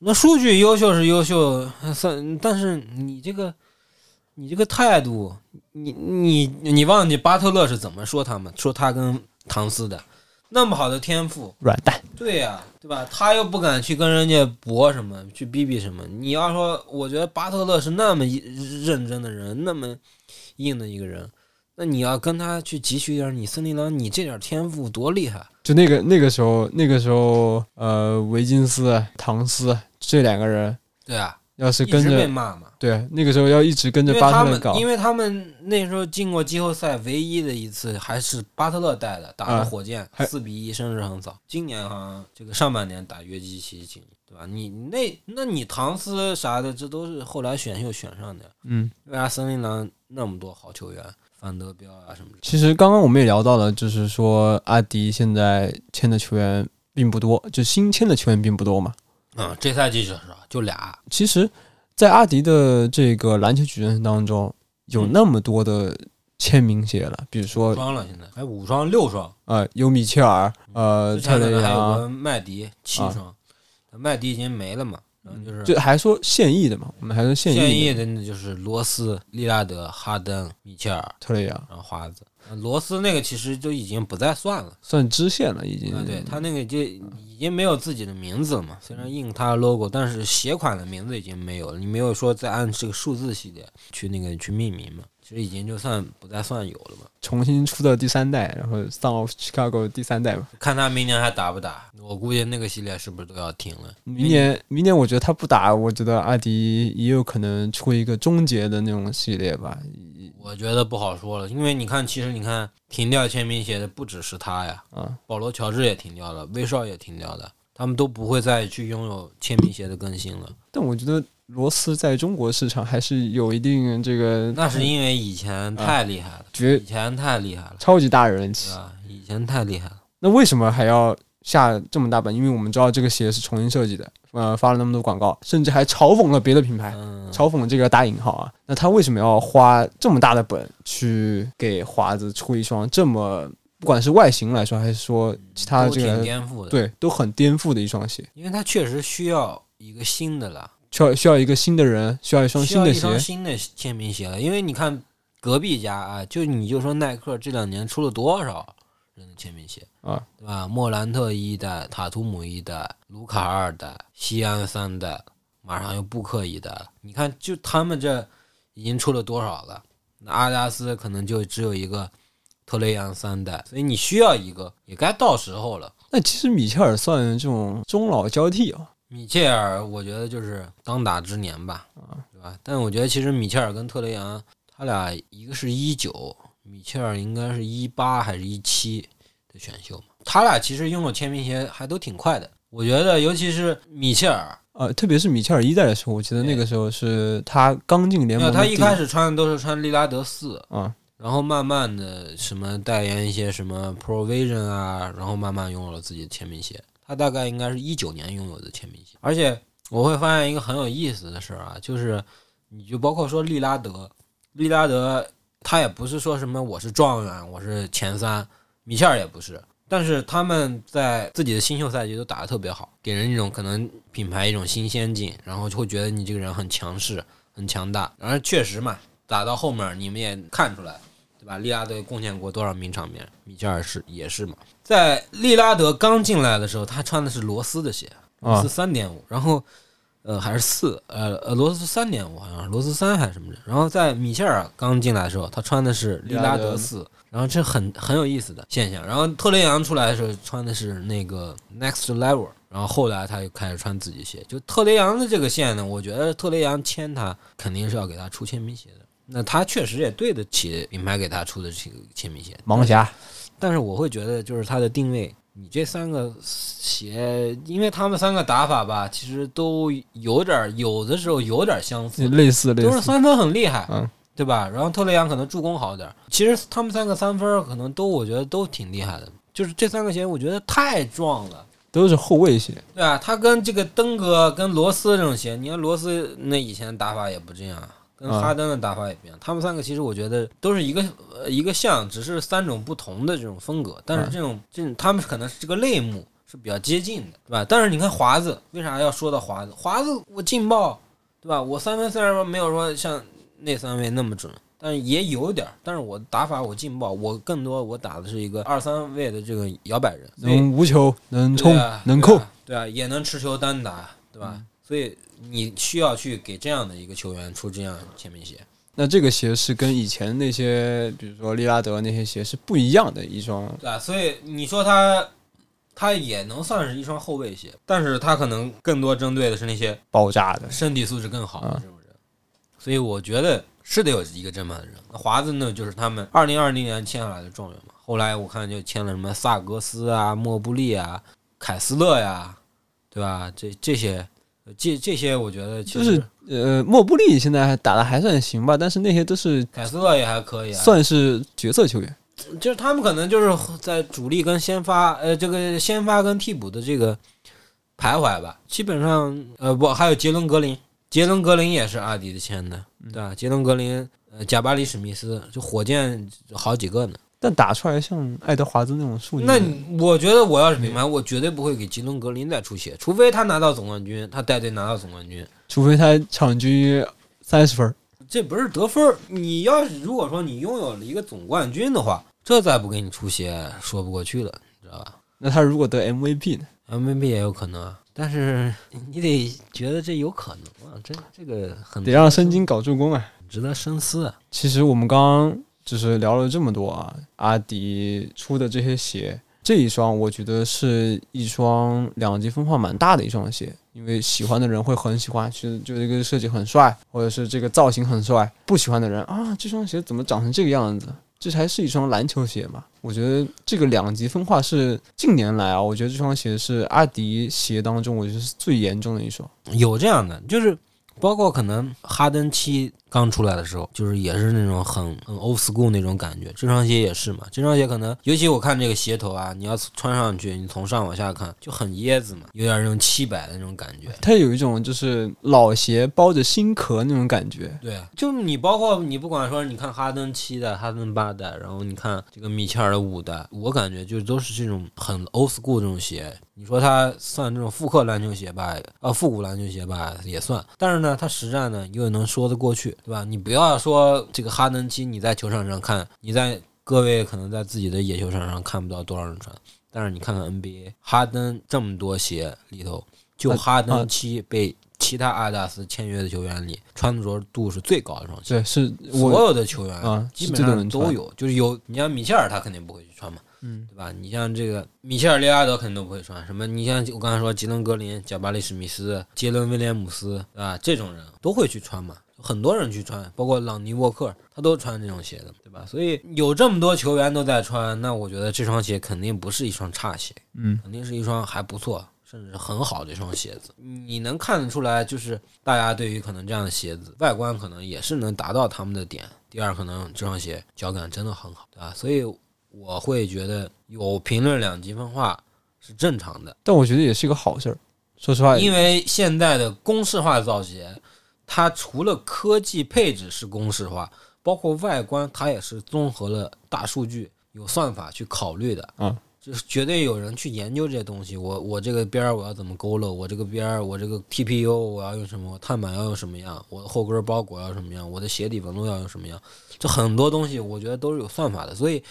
那数据优秀是优秀，算，但是你这个，你这个态度，你你你忘记巴特勒是怎么说他们？说他跟唐斯的那么好的天赋，软蛋，对呀、对吧？他又不敢去跟人家搏什么，去逼逼什么。你要说，我觉得巴特勒是那么认真的人，那么硬的一个人，那你要跟他去汲取点儿你森林狼，你这点天赋多厉害！就那个那个时候，那个时候，呃，维金斯、唐斯这两个人，对啊，要是跟着骂嘛。对那个时候要一直跟着巴特勒搞，因为他们那时候进过季后赛，唯一的一次还是巴特勒带的，打啊的火箭还四比一，甚至很早。今年好像这个上半年打约基奇进，对吧？你那那你唐斯啥的，这都是后来选秀选上的。嗯，为啥森林狼那么多好球员，范德彪啊什么的？其实刚刚我们也聊到了，就是说阿迪现在签的球员并不多，就新签的球员并不多嘛。嗯，这赛季就是就俩，其实，在阿迪的这个篮球矩阵当中，有那么多的签名鞋了，比如五说双了，现在还五双六双，呃，有米切尔，呃，之特雷前还有，个麦迪七啊双，麦迪已经没了嘛，然后就是就还说现役的嘛，我们还说现现役的役的那就是罗斯、利拉德、哈登、米切尔，特雷杨，然后华子。呃罗斯那个其实就已经不再算了，算支线了已经。啊，对他那个就已经没有自己的名字了嘛。虽然印他的 logo，但是鞋款的名字已经没有了。你没有说再按这个数字系列去那个去命名嘛？其实已经就算不再算有了嘛。重新出的第三代，然后 Son of Chicago 第三代嘛。看他明年还打不打？我估计那个系列是不是都要停了？明年，明年我觉得他不打，我觉得阿迪也有可能出一个终结的那种系列吧。我觉得不好说了，因为你看，其实你看停掉签名鞋的不只是他呀，啊，保罗乔治也停掉了，威少也停掉了，他们都不会再去拥有签名鞋的更新了。但我觉得罗斯在中国市场还是有一定这个，那是因为以前太厉害了，绝以前太厉害了，超级大人气啊。以前太厉害了。那为什么还要下这么大本？因为我们知道这个鞋是重新设计的，呃，发了那么多广告，甚至还嘲讽了别的品牌，嗯，嘲讽这个打引号啊。那他为什么要花这么大的本去给华子出一双这么，不管是外形来说，还是说其他这个，颠覆的，，对，都很颠覆的一双鞋？因为他确实需要一个新的了，需要需要一个新的人，需要一双需要一新的鞋双新的签名鞋了。因为你看隔壁家啊，就你就说耐克这两年出了多少人的签名鞋啊，对吧？莫兰特一代、塔图姆一代、卢卡二代、西安三代，马上又布克一代了。你看，就他们这已经出了多少了？那阿迪达斯可能就只有一个特雷杨三代，所以你需要一个，也该到时候了。那其实米切尔算这种中老交替啊，米切尔，我觉得就是当打之年吧，对吧？但我觉得其实米切尔跟特雷杨，他俩一个是一九，米切尔应该是一八还是一七的选秀嘛？他俩其实拥有签名鞋还都挺快的，我觉得尤其是米切尔，呃，特别是米切尔一代的时候，我记得那个时候是他刚进联盟，他一开始穿的都是穿利拉德四，啊，然后慢慢的什么代言一些什么 Provision 啊，然后慢慢拥有了自己的签名鞋。他大概应该是一九年拥有的签名鞋，而且我会发现一个很有意思的事儿啊，就是你就包括说利拉德，利拉德他也不是说什么我是状元，我是前三，米切尔也不是，但是他们在自己的新秀赛季都打得特别好，给人一种可能品牌一种新鲜劲，然后就会觉得你这个人很强势、很强大。然而确实嘛，打到后面你们也看出来，对吧？利拉德贡献过多少名场面，米切尔是也是嘛。在利拉德刚进来的时候，他穿的是罗斯的鞋，罗啊斯三点五，然后呃还是四，呃呃罗斯三点五好像是罗斯三还是什么的。然后在米切尔刚进来的时候，他穿的是利拉德四，然后这很很有意思的现象。然后特雷杨出来的时候穿的是那个 Next Level，然后后来他又开始穿自己鞋。就特雷杨的这个线呢，我觉得特雷杨签他肯定是要给他出签名鞋的。那他确实也对得起品牌给他出的这个签名鞋，盲侠，但是我会觉得，就是它的定位你这三个鞋，因为他们三个打法吧，其实都有点儿，有的时候有点儿相似，类似类似，都是三分很厉害，嗯，对吧？然后特雷杨可能助攻好点儿，其实他们三个三分可能都我觉得都挺厉害的，就是这三个鞋我觉得太壮了。都是后卫鞋，对啊，他跟这个登哥、跟罗斯这种鞋，你看罗斯那以前打法也不这样，跟啊哈登的打法也不一样。他们三个其实我觉得都是一个呃一个像，只是三种不同的这种风格。但是这种这种他们可能是这个类目是比较接近的，对吧？但是你看华子，为啥要说到华子？华子我劲爆，对吧？我三分虽然说没有说像那三位那么准，但是也有点儿。但是我打法我劲爆，我更多我打的是一个二三位的这个摇摆人，能无球，能冲啊，能控，对啊，对啊，也能持球单打，对吧？所以你需要去给这样的一个球员出这样签名鞋。那这个鞋是跟以前那些，比如说利拉德那些鞋是不一样的一双，对啊，所以你说他，他也能算是一双后卫鞋，但是他可能更多针对的是那些爆炸的。身体素质更好的啊这种人，所以我觉得是得有一个这么的人。那华子呢，就是他们二零二零年签下来的状元嘛，后来我看就签了什么萨格斯啊、莫布利啊、凯斯勒呀，对吧？这这些，这这些我觉得其实就是呃，莫布利现在还打的还算行吧，但是那些都是凯斯勒也还可以啊，算是角色球员。就是他们可能就是在主力跟先发，呃，这个先发跟替补的这个徘徊吧。基本上，呃，不，还有杰伦格林，杰伦格林也是阿迪的签的，对吧？杰伦格林，呃，贾巴里史密斯，就火箭好几个呢。但打出来像爱德华兹那种数据，那我觉得我要是品牌，我绝对不会给吉伦格林再出血，除非他拿到总冠军，他带队拿到总冠军。除非他场均三十分儿，这不是得分儿，你要是如果说你拥有了一个总冠军的话，这再不给你出血，说不过去了，你知道吧？那他如果得 MVP 呢？MVP 也有可能啊，但是你得觉得这有可能啊，这这个很得让申京搞助攻啊。值得深思啊。其实我们刚刚就是聊了这么多啊，阿迪出的这些鞋，这一双我觉得是一双两极分化蛮大的一双鞋，因为喜欢的人会很喜欢，其实就这个设计很帅，或者是这个造型很帅；不喜欢的人啊，这双鞋怎么长成这个样子？这还是一双篮球鞋嘛？我觉得这个两极分化是近年来啊，我觉得这双鞋是阿迪鞋当中我觉得是最严重的一双。有这样的，就是包括可能哈登七刚出来的时候，就是也是那种很很 old school 那种感觉。这双鞋也是嘛，这双鞋可能，尤其我看这个鞋头啊，你要穿上去，你从上往下看就很椰子嘛，有点那种七百的那种感觉。它有一种就是老鞋包着新壳那种感觉。对，就你包括你不管说，你看哈登七代、哈登八代，然后你看这个米切尔的五代，我感觉就都是这种很 old school 这种鞋。你说它算这种复刻篮球鞋吧，呃，复古篮球鞋吧也算，但是呢，它实战呢又能说得过去，对吧？你不要说这个哈登七，你在球场上看，你在各位可能在自己的野球场上看不到多少人穿，但是你看看 NBA，哈登这么多鞋里头，就啊哈啊登七被其他阿迪达斯签约的球员里穿着度是最高的一双鞋。对，是所有的球员啊基本上都有，就是有你像米切尔，他肯定不会去穿嘛，嗯，对吧？你像这个米切尔、利拉德肯定都不会穿，什么你像我刚才说吉伦格林、贾巴里史密斯、杰伦威廉姆斯，对吧？这种人都会去穿嘛，很多人去穿，包括朗尼沃克，他都穿这种鞋的，对吧？所以有这么多球员都在穿，那我觉得这双鞋肯定不是一双差鞋，嗯，肯定是一双还不错。甚至很好的一双鞋子，你能看得出来，就是大家对于可能这样的鞋子外观可能也是能达到他们的点。第二，可能这双鞋脚感真的很好，对吧？所以我会觉得有评论两极分化是正常的，但我觉得也是一个好事儿。说实话，因为现在的公式化造鞋，它除了科技配置是公式化，包括外观，它也是综合了大数据、有算法去考虑的。啊，就是绝对有人去研究这些东西。我我这个边儿我要怎么勾勒？我这个边儿我这个 TPU 我要用什么？我碳板要用什么样？我的后跟包裹要什么样？我的鞋底纹路要用什么样？这很多东西我觉得都是有算法的。所以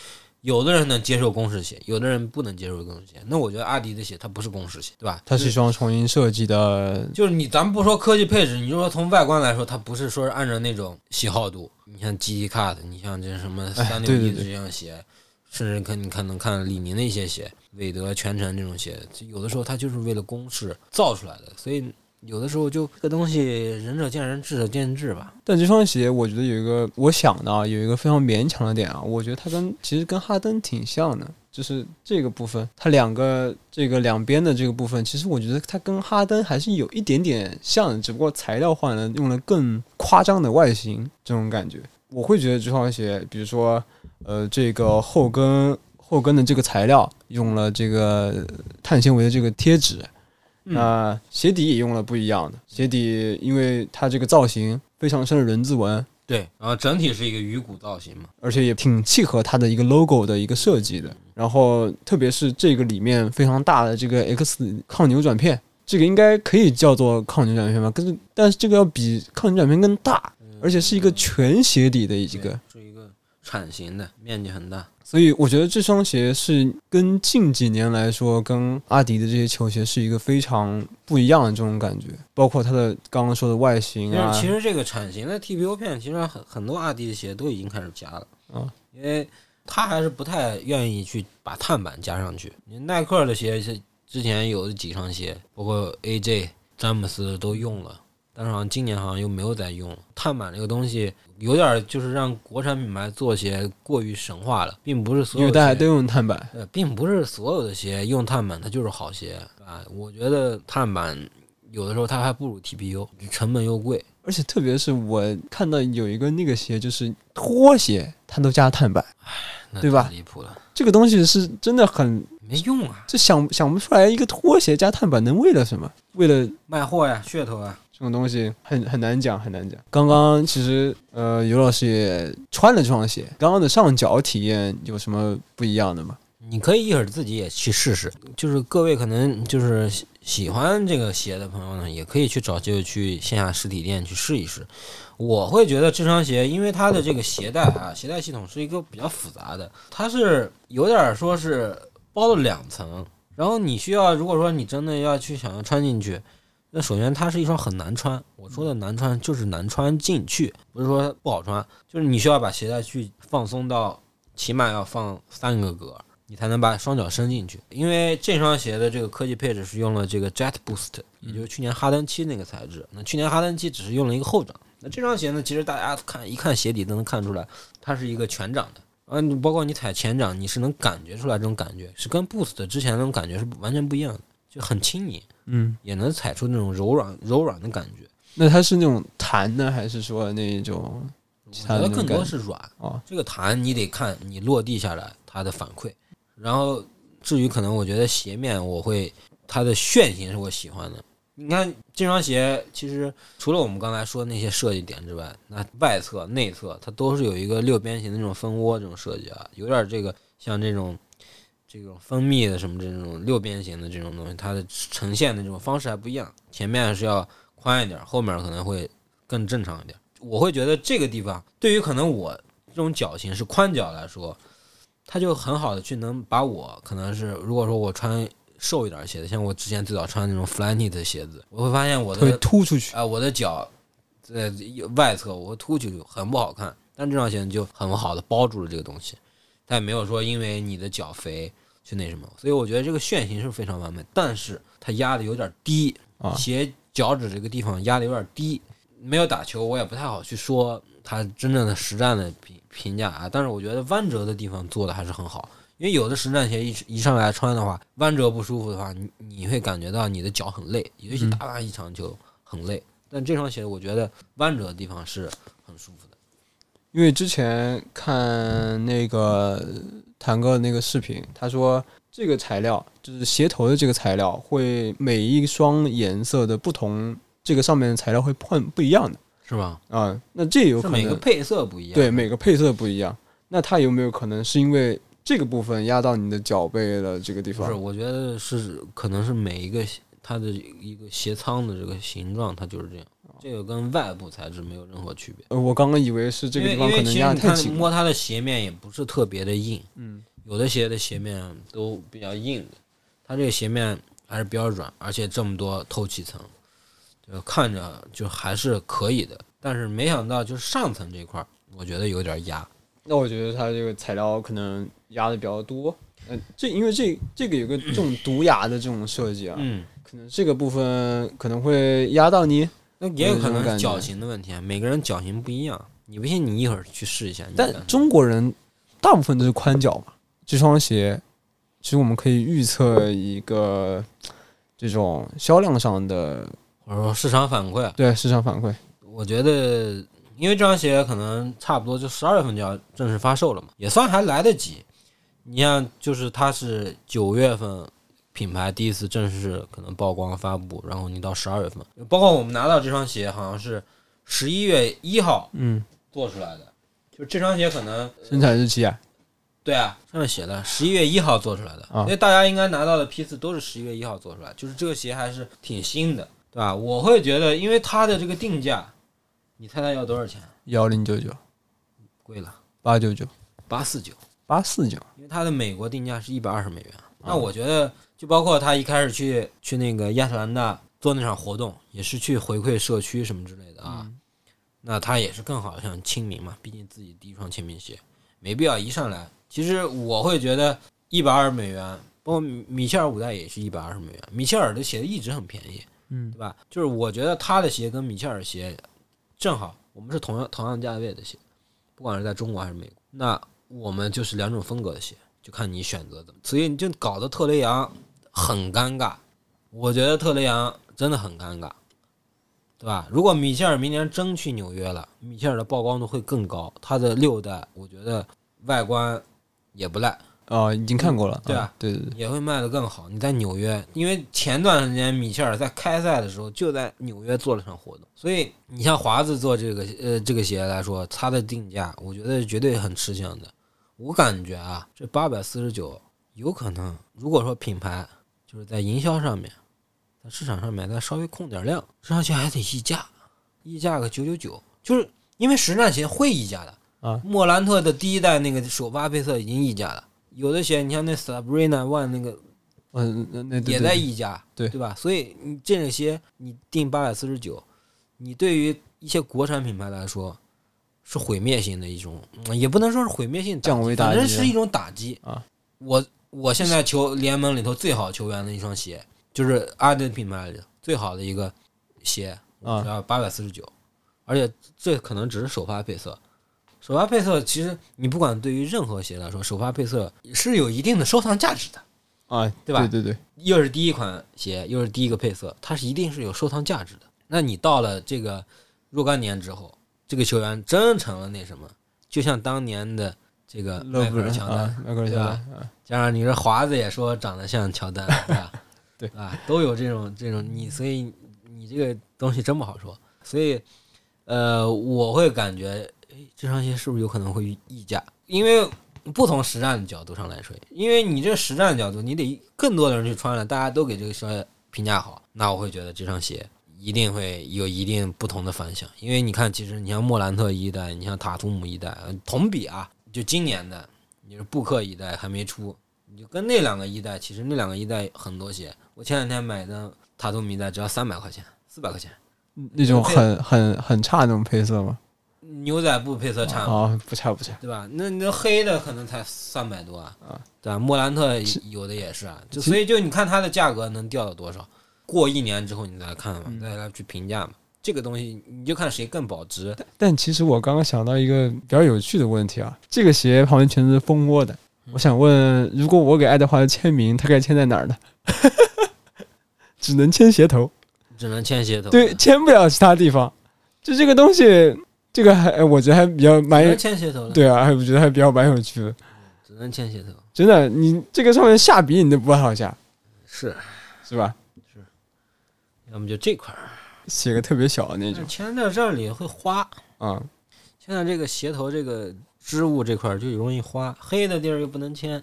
有的人能接受公式鞋，有的人不能接受公式鞋。那我觉得阿迪的鞋它不是公式鞋，对吧？它是一双重新设计的，就是你，咱们不说科技配置，你就说从外观来说，它不是说是按照那种喜好度。你像 GT Cut，你像这什么哎三六一对对对这样鞋，甚至可你看能看李宁的一些鞋，韦德、全程这种鞋，有的时候它就是为了公式造出来的。所以有的时候就这东西，仁者见仁，智者见智吧。但这双鞋我觉得有一个，我想的啊，有一个非常勉强的点啊，我觉得它跟其实跟哈登挺像的，就是这个部分，它两个这个两边的这个部分，其实我觉得它跟哈登还是有一点点像的，只不过材料换了，用了更夸张的外形，这种感觉。我会觉得这双鞋，比如说，呃，这个后跟后跟的这个材料用了这个碳纤维的这个贴纸，那鞋底也用了不一样的鞋底，因为它这个造型非常深的人字纹，对，然后整体是一个鱼骨造型嘛，而且也挺契合它的一个 logo 的一个设计的。然后特别是这个里面非常大的这个 X 抗扭转片，这个应该可以叫做抗扭转片吧？可是但是这个要比抗扭转片更大。而且是一个全鞋底的一个，是一个铲型的，面积很大。所以我觉得这双鞋是跟近几年来说，跟阿迪的这些球鞋是一个非常不一样的这种感觉。包括它的刚刚说的外形啊，其实这个产型的 TPU 片，其实很很多阿迪的鞋都已经开始加了啊，因为他还是不太愿意去把碳板加上去。你耐克的鞋是之前有几双鞋，包括 AJ、詹姆斯都用了。但是好像今年好像又没有再用碳板这个东西，有点就是让国产品牌做鞋过于神话了，并不是所有大家都用碳板，呃，并不是所有的鞋用碳板它就是好鞋啊。我觉得碳板有的时候它还不如 TPU，成本又贵，而且特别是我看到有一个那个鞋就是拖鞋，它都加碳板，对吧？离谱了，这个东西是真的很没用啊，这想想不出来一个拖鞋加碳板能为了什么？为了卖货呀，噱头啊。这种东西很很难讲，很难讲。刚刚其实呃，尤老师也穿了这双鞋，刚刚的上脚体验有什么不一样的吗？你可以一会儿自己也去试试。就是各位可能就是喜欢这个鞋的朋友呢，也可以去找机会去线下实体店去试一试。我会觉得这双鞋，因为它的这个鞋带啊，鞋带系统是一个比较复杂的，它是有点说是包了两层，然后你需要如果说你真的要去想要穿进去。那首先，它是一双很难穿。我说的难穿，就是难穿进去，不是说不好穿，就是你需要把鞋带去放松到，起码要放三个格，你才能把双脚伸进去。因为这双鞋的这个科技配置是用了这个 Jet Boost，也就是去年哈登七那个材质。那去年哈登七只是用了一个后掌，那这双鞋呢，其实大家看一看鞋底都能看出来，它是一个全掌的。啊，你包括你踩前掌，你是能感觉出来这种感觉，是跟 Boost 之前那种感觉是完全不一样的。就很轻盈，嗯，也能踩出那种柔软柔软的感觉。那它是那种弹的，还是说那种？我觉得更多是软哦。这个弹你得看你落地下来它的反馈。然后至于可能，我觉得鞋面我会它的楦型是我喜欢的。你看这双鞋，其实除了我们刚才说的那些设计点之外，那外侧、内侧它都是有一个六边形的那种蜂窝这种设计啊，有点这个像这种。这种蜂蜜的什么这种六边形的这种东西，它的呈现的这种方式还不一样，前面是要宽一点，后面可能会更正常一点。我会觉得这个地方对于可能我这种脚型是宽脚来说，它就很好的去能把我可能是如果说我穿瘦一点鞋子，像我之前最早穿那种 Flyknit 的鞋子，我会发现我的会突出去啊，我的脚在外侧我会突出去，很不好看。但这双鞋就很好的包住了这个东西，它也没有说因为你的脚肥。就那什么，所以我觉得这个楦型是非常完美，但是它压的有点低啊，鞋脚趾这个地方压的有点低，没有打球，我也不太好去说它真正的实战的评评价啊。但是我觉得弯折的地方做的还是很好，因为有的实战鞋一一上来穿的话，弯折不舒服的话，你你会感觉到你的脚很累，尤其打完一场球很累。但这双鞋我觉得弯折的地方是很舒服的，因为之前看那个。谈过那个视频，他说这个材料就是鞋头的这个材料，会每一双颜色的不同，这个上面的材料会碰不一样的，是吧？啊，那这有可能每个配色不一样，对，每个配色不一样。那它有没有可能是因为这个部分压到你的脚背的这个地方？不是，我觉得是可能是每一个它的一个鞋仓的这个形状，它就是这样。这个跟外部材质没有任何区别。呃，我刚刚以为是这个地方可能压太紧。摸它的鞋面也不是特别的硬，嗯，有的鞋的鞋面都比较硬的，它这个鞋面还是比较软，而且这么多透气层，就看着就还是可以的。但是没想到就是上层这块儿，我觉得有点压。那我觉得它这个材料可能压的比较多。嗯，这因为这这个有个这种毒牙的这种设计啊，嗯，可能这个部分可能会压到你。那也有可能是脚型的问题啊，每个人脚型不一样。你不信，你一会儿去试一下。但中国人大部分都是宽脚嘛，这双鞋其实我们可以预测一个这种销量上的或者说市场反馈，对市场反馈。我觉得，因为这双鞋可能差不多就十二月份就要正式发售了嘛，也算还来得及。你像，就是它是九月份品牌第一次正式可能曝光发布，然后你到十二月份，包括我们拿到这双鞋，好像是十一月一号嗯，做出来的，就这双鞋可能生产日期啊，对啊，上面写的十一月一号做出来的，啊因为大家应该拿到的批次都是十一月一号做出来，就是这个鞋还是挺新的，对吧？我会觉得，因为它的这个定价，你猜猜要多少钱？幺零九九贵了，八九九八四九，八四九，因为它的美国定价是一百二十美元。那我觉得，就包括他一开始去去那个亚特兰大做那场活动，也是去回馈社区什么之类的啊。那他也是更好像亲民嘛，毕竟自己第一双亲民鞋，没必要一上来。其实我会觉得一百二十美元，包括米米切尔五代也是一百二十美元。米切尔的鞋一直很便宜，嗯对吧？就是我觉得他的鞋跟米切尔鞋正好，我们是同样同样价位的鞋，不管是在中国还是美国，那我们就是两种风格的鞋，就看你选择怎么。所以你就搞得特雷杨很尴尬，我觉得特雷杨真的很尴尬，对吧？如果米切尔明年真去纽约了，米切尔的曝光度会更高，他的六代我觉得外观也不赖，哦，已经看过了，对啊，对对对，也会卖得更好。你在纽约，因为前段时间米切尔在开赛的时候就在纽约做了场活动，所以你像华子做这个呃这个鞋来说，它的定价我觉得绝对很吃香的。我感觉啊，这八百四十九有可能，如果说品牌就是在营销上面，在市场上面再稍微控点量，这双鞋还得溢价，溢价个九九九，就是因为实战鞋会溢价的啊。莫兰特的第一代那个首发配色已经溢价了。有的鞋，你像那 Sabrina One 那个嗯，那那也在溢价，对对吧？所以你这个鞋你定八百四十九，你对于一些国产品牌来说是毁灭性的一种，嗯也不能说是毁灭性降维打击反正是一种打击啊。我我现在球联盟里头最好球员的一双鞋，就是阿迪品牌里最好的一个鞋，啊只要八百四十九，而且这可能只是首发配色。首发配色其实你不管对于任何鞋来说，首发配色是有一定的收藏价值的。啊，对吧对对对，又是第一款鞋，又是第一个配色，它是一定是有收藏价值的。那你到了这个若干年之后，这个球员真成了那什么，就像当年的这个迈克尔乔丹，啊，迈克尔乔丹啊，加上你这华子也说长得像乔丹，对吧？对啊，都有这种这种你，所以你这个东西真不好说。所以，呃，我会感觉，哎，这双鞋是不是有可能会溢价？因为不同实战的角度上来说，因为你这实战角度，你得更多的人去穿了，大家都给这个双鞋评价好，那我会觉得这双鞋一定会有一定不同的反响。因为你看，其实你像莫兰特一代，你像塔图姆一代，呃同比啊，就今年的，你是布克一代还没出，你就跟那两个一代，其实那两个一代很多鞋，我前两天买的塔图姆一代只要三百块钱，四百块钱，那种很很很差那种配色吗？牛仔布配色差吗？啊，不差不差，对吧？那那黑的可能才三百多啊，啊对吧？莫兰特有的也是啊，就所以就你看它的价格能掉到多少？过一年之后你再看嘛，嗯再来去评价嘛。这个东西你就看谁更保值。但其实我刚刚想到一个比较有趣的问题啊，这个鞋旁边全是蜂窝的，我想问，如果我给爱德华的签名，他该签在哪儿呢？只能签鞋头，只能签鞋头，对，签不了其他地方。就这个东西，这个还我觉得还比较蛮有签鞋头了，对啊，我觉得还比较蛮有趣的。只能签鞋头。真的，你这个上面下笔你都不好下，是，是吧？是要么就这块儿，写个特别小的那种。签在这里会花，啊，签在这个鞋头这个织物这块儿就容易花，黑的地儿又不能签，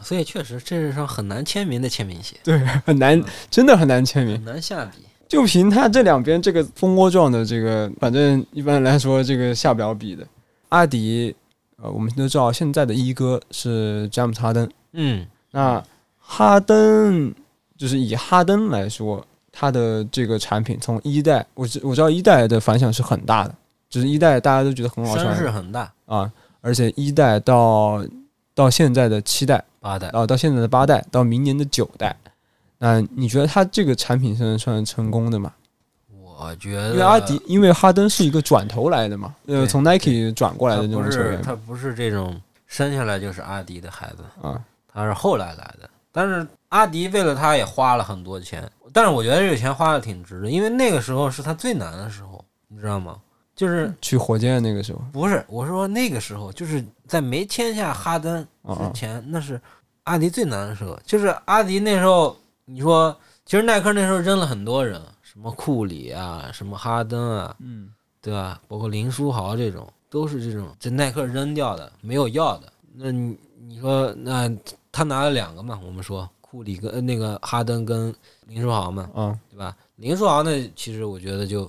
所以确实这是双很难签名的签名鞋，对，很难，真的很难签名很。难下笔。就凭它这两边这个蜂窝状的这个，反正一般来说这个下不了笔的。阿迪，呃，我们都知道现在的一哥是詹姆斯哈登，嗯，那哈登就是以哈登来说，他的这个产品从一代，我知我知道一代的反响是很大的，只是一代大家都觉得很好声势很大，啊，而且一代到到现在的七代，八代。啊，到现在的八代，到明年的九代，那你觉得它这个产品是算成功的吗？我觉得，因为阿迪，因为哈登是一个转头来的嘛，呃，从 Nike 转过来的那种球员他不是这种生下来就是阿迪的孩子，啊，他是后来来的。但是阿迪为了他也花了很多钱，但是我觉得这个钱花的挺值的，因为那个时候是他最难的时候，你知道吗？就是去火箭那个时候，不是我说那个时候，就是在没签下哈登之前，那是阿迪最难的时候。就是阿迪那时候，你说其实耐克那时候扔了很多人，什么库里啊，什么哈登啊，嗯，对吧？包括林书豪这种，都是这种在耐克扔掉的，没有要的。那你你说那他拿了两个嘛？我们说库里跟呃那个哈登跟林书豪嘛，啊，对吧？林书豪呢，其实我觉得就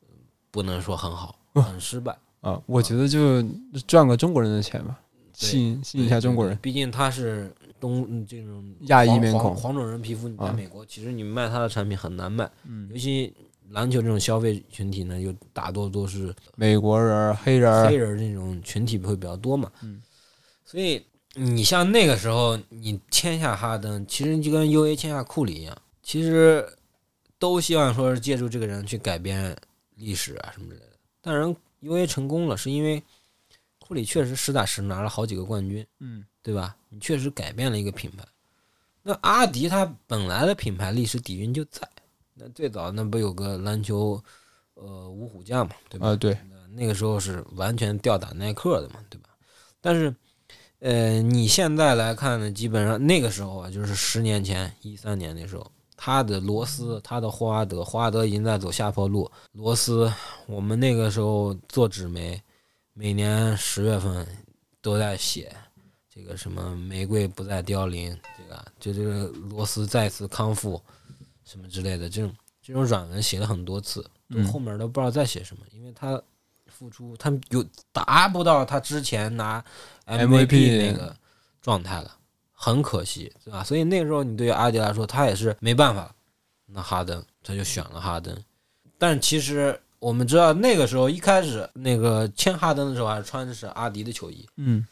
呃不能说很好，很失败。啊，我觉得就赚个中国人的钱吧，对吸引吸引一下中国人。毕竟他是东嗯这种亚裔面孔。黄黄种人皮肤，你在啊。美国其实你卖他的产品很难卖，嗯，尤其篮球这种消费群体呢，又大多都是美国人儿、黑人儿，黑人这种群体会比较多嘛，嗯，所以你像那个时候你签下哈登，其实就跟 U A 签下库里一样，其实都希望说是借助这个人去改变历史啊什么之类的。但人 U A 成功了，是因为库里确实实打实拿了好几个冠军，嗯，对吧？你确实改变了一个品牌。那阿迪他本来的品牌历史底蕴就在，那最早那不有个篮球，呃，五虎将嘛，对吧？啊，对，那个时候是完全吊打耐克的嘛，对吧？但是，呃，你现在来看呢，基本上那个时候啊，就是十年前，一三年那时候，他的罗斯，他的霍华德，霍华德已经在走下坡路。罗斯，我们那个时候做纸媒，每年十月份都在写这个什么玫瑰不再凋零，这个就这个罗斯再次康复什么之类的，这种这种软文写了很多次，后面都不知道在写什么，因为他付出，他有达不到他之前拿 MVP 那个状态了，很可惜，对吧？所以那个时候你对于阿迪来说，他也是没办法，那哈登他就选了哈登，但其实我们知道那个时候一开始那个签哈登的时候还是穿的是阿迪的球衣，嗯，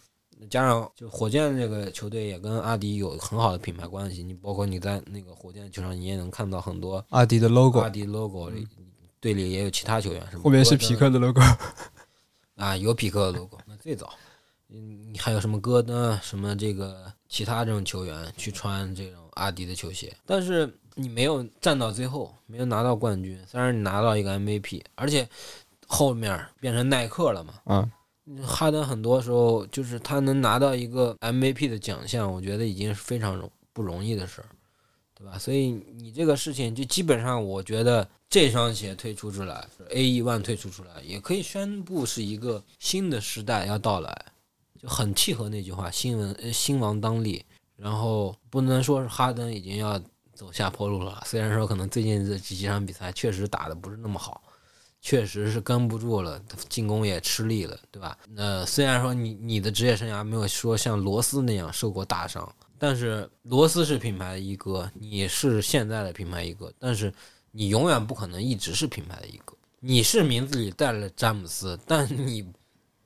加上就火箭这个球队也跟阿迪有很好的品牌关系，你包括你在那个火箭球场，你也能看到很多阿迪的 logo，阿迪 logo，里队里也有其他球员，什么后面是戈登皮克的 logo，啊，有匹克的 logo，那最早，嗯，还有什么戈登啊，什么这个其他这种球员去穿这种阿迪的球鞋，但是你没有站到最后，没有拿到冠军，虽然你拿到一个 MVP，而且后面变成耐克了嘛，嗯，哈登很多时候就是他能拿到一个 MVP 的奖项，我觉得已经是非常容不容易的事儿，对吧？所以你这个事情就基本上，我觉得这双鞋推出出来，A E One 推出出来，也可以宣布是一个新的时代要到来，就很契合那句话“新闻呃兴亡当立”。然后不能说是哈登已经要走下坡路了，虽然说可能最近这几几场比赛确实打的不是那么好。确实是跟不住了，进攻也吃力了，对吧？那虽然说你你的职业生涯没有说像罗斯那样受过大伤，但是罗斯是品牌的一哥，你是现在的品牌一哥，但是你永远不可能一直是品牌的一哥。你是名字里带了詹姆斯，但你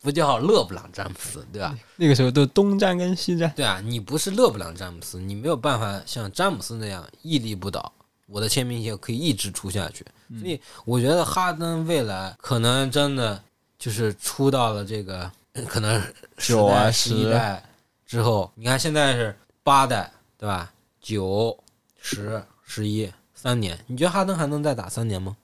不叫勒布朗詹姆斯，对吧？那个时候都东站跟西站，对啊，你不是勒布朗詹姆斯，你没有办法像詹姆斯那样屹立不倒。我的签名鞋可以一直出下去，所以我觉得哈登未来可能真的就是出到了这个呃 可能十九啊、十一代之后，你看现在是八代，对吧？九、十、十一三年，你觉得哈登还能再打三年吗？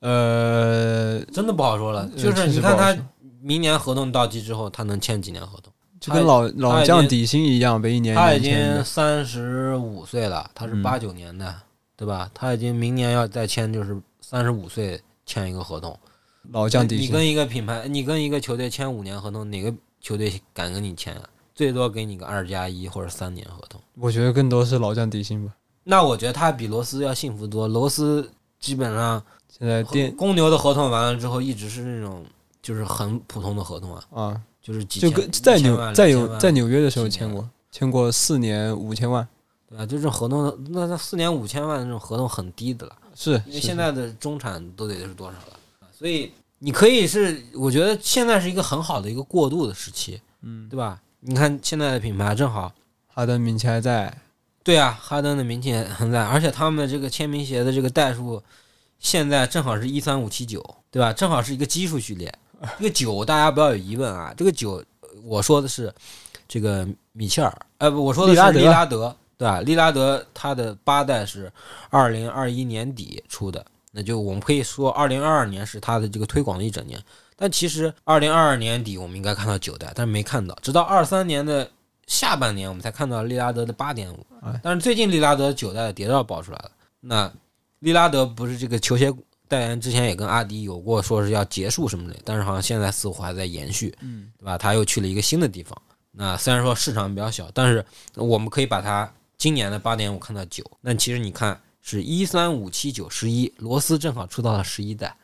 呃，真的不好说了。呃就是你看他明年合同到期之后，他能签几年合同？就跟老老将底薪一样呗，一年他已。经三十五岁了，他是嗯八九年的，对吧？他已经明年要再签，就是三十五岁签一个合同。老将底薪，你跟一个品牌，你跟一个球队签五年合同，哪个球队敢跟你签啊？最多给你个二加一或者三年合同。我觉得更多是老将底薪吧。那我觉得他比罗斯要幸福多。罗斯基本上现在电公牛的合同完了之后，一直是那种就是很普通的合同啊，啊，就是几就跟在纽在纽在纽约的时候签过，签过四年五千万，对吧？就这合同，那那四年五千万的那种合同很低的了。是因为现在的中产都得是多少了？所以你可以是，我觉得现在是一个很好的一个过渡的时期，嗯，对吧？你看现在的品牌正好，哈登名气还在，对啊，哈登的名气还在，而且他们的这个签名鞋的这个代数，现在正好是一三五七九，对吧？正好是一个奇数序列。这个九大家不要有疑问啊，这个九我说的是这个米切尔，呃，不，我说的是利拉德，对吧？利拉德他的八代是二零二一年底出的，那就我们可以说二零二二年是他的这个推广的一整年。但其实二零二二年底我们应该看到九代，但是没看到，直到二三年的下半年我们才看到利拉德的八点五哎。但是最近利拉德九代的谍照爆出来了，那利拉德不是这个球鞋代言之前也跟阿迪有过说是要结束什么的，但是好像现在似乎还在延续，嗯，对吧？他又去了一个新的地方。那虽然说市场比较小，但是我们可以把它今年的八点五看到九。那其实你看是一三五七九十一，罗斯正好出到了十一代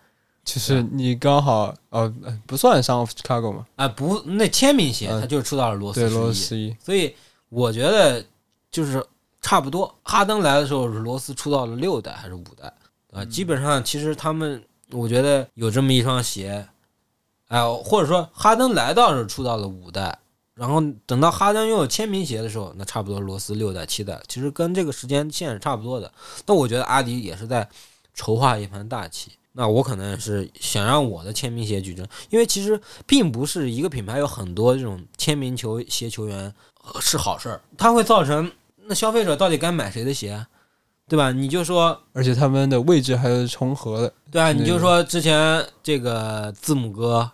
其实你刚好呃呃不算上 Chicago 嘛，啊、不，那签名鞋嗯它就是出到了罗斯对，十一，罗斯十一，所以我觉得就是差不多。哈登来的时候是罗斯出到了六代还是五代啊？基本上其实他们，我觉得有这么一双鞋，哎、或者说哈登来到是出到了五代，然后等到哈登拥有签名鞋的时候，那差不多罗斯六代七代，其实跟这个时间线是差不多的。那我觉得阿迪也是在筹划一盘大棋。那我可能是想让我的签名鞋举证，因为其实并不是一个品牌有很多这种签名球鞋球员呃是好事儿，它会造成那消费者到底该买谁的鞋啊，对吧？你就说而且他们的位置还是重合的，对啊，你就说之前这个字母哥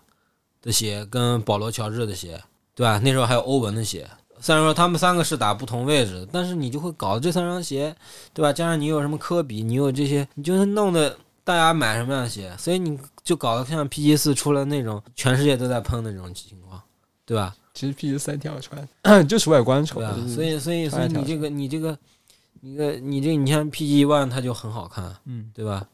的鞋跟保罗乔治的鞋，对吧？那时候还有欧文的鞋，虽然说他们三个是打不同位置的，但是你就会搞这三双鞋，对吧？加上你有什么科比，你有这些，你就是弄的大家买什么样的鞋，所以你就搞得像 PG 四出了那种全世界都在喷的这种情况，对吧？其实 PG 三挺好穿，就是外观丑对啊，所以所以所以你这个你这个你个你这你像 PG One 它就很好看，嗯，对吧？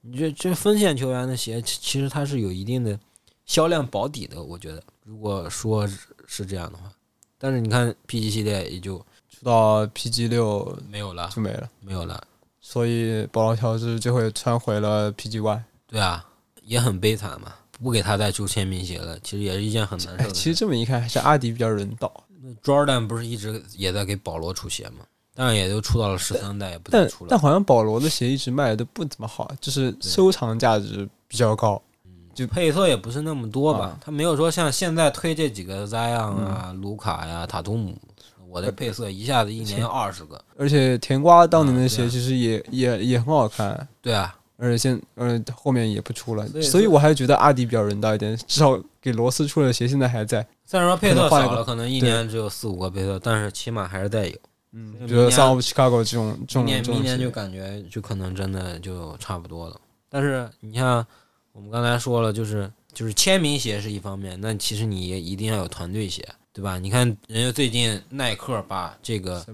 你这这锋线球员的鞋，其其实它是有一定的销量保底的，我觉得。如果说是是这样的话，但是你看 PG 系列也就出到 PG 六没有了，就没了，没有了。所以保罗乔治就会穿回了 PG One。对啊，也很悲惨嘛，不给他再出签名鞋了，其实也是一件很难受。其实这么一看，还是阿迪比较人道。Jordan 不是一直也在给保罗出鞋吗？但是也就出到了十三代，也不再但出了。但好像保罗的鞋一直卖的都不怎么好，就是收藏价值比较高。就配色也不是那么多吧，他没有说像现在推这几个 Zion 啊、卢卡呀、塔图姆，我的配色一下子一年要二十个。而且甜瓜当年的鞋其实也、也也很好看，对啊，而且现呃后面也不出了，所以我还觉得阿迪比较人道一点，至少给罗斯出的鞋现在还在。虽然说配色少了，可能一年只有四五个配色，但是起码还是在有。嗯所以，觉得明年 Sun of Chicago 这种这种明年就感觉就可能真的就差不多了。但是你像我们刚才说了，就是就是签名鞋是一方面，那其实你也一定要有团队鞋，对吧？你看人家最近耐克把这个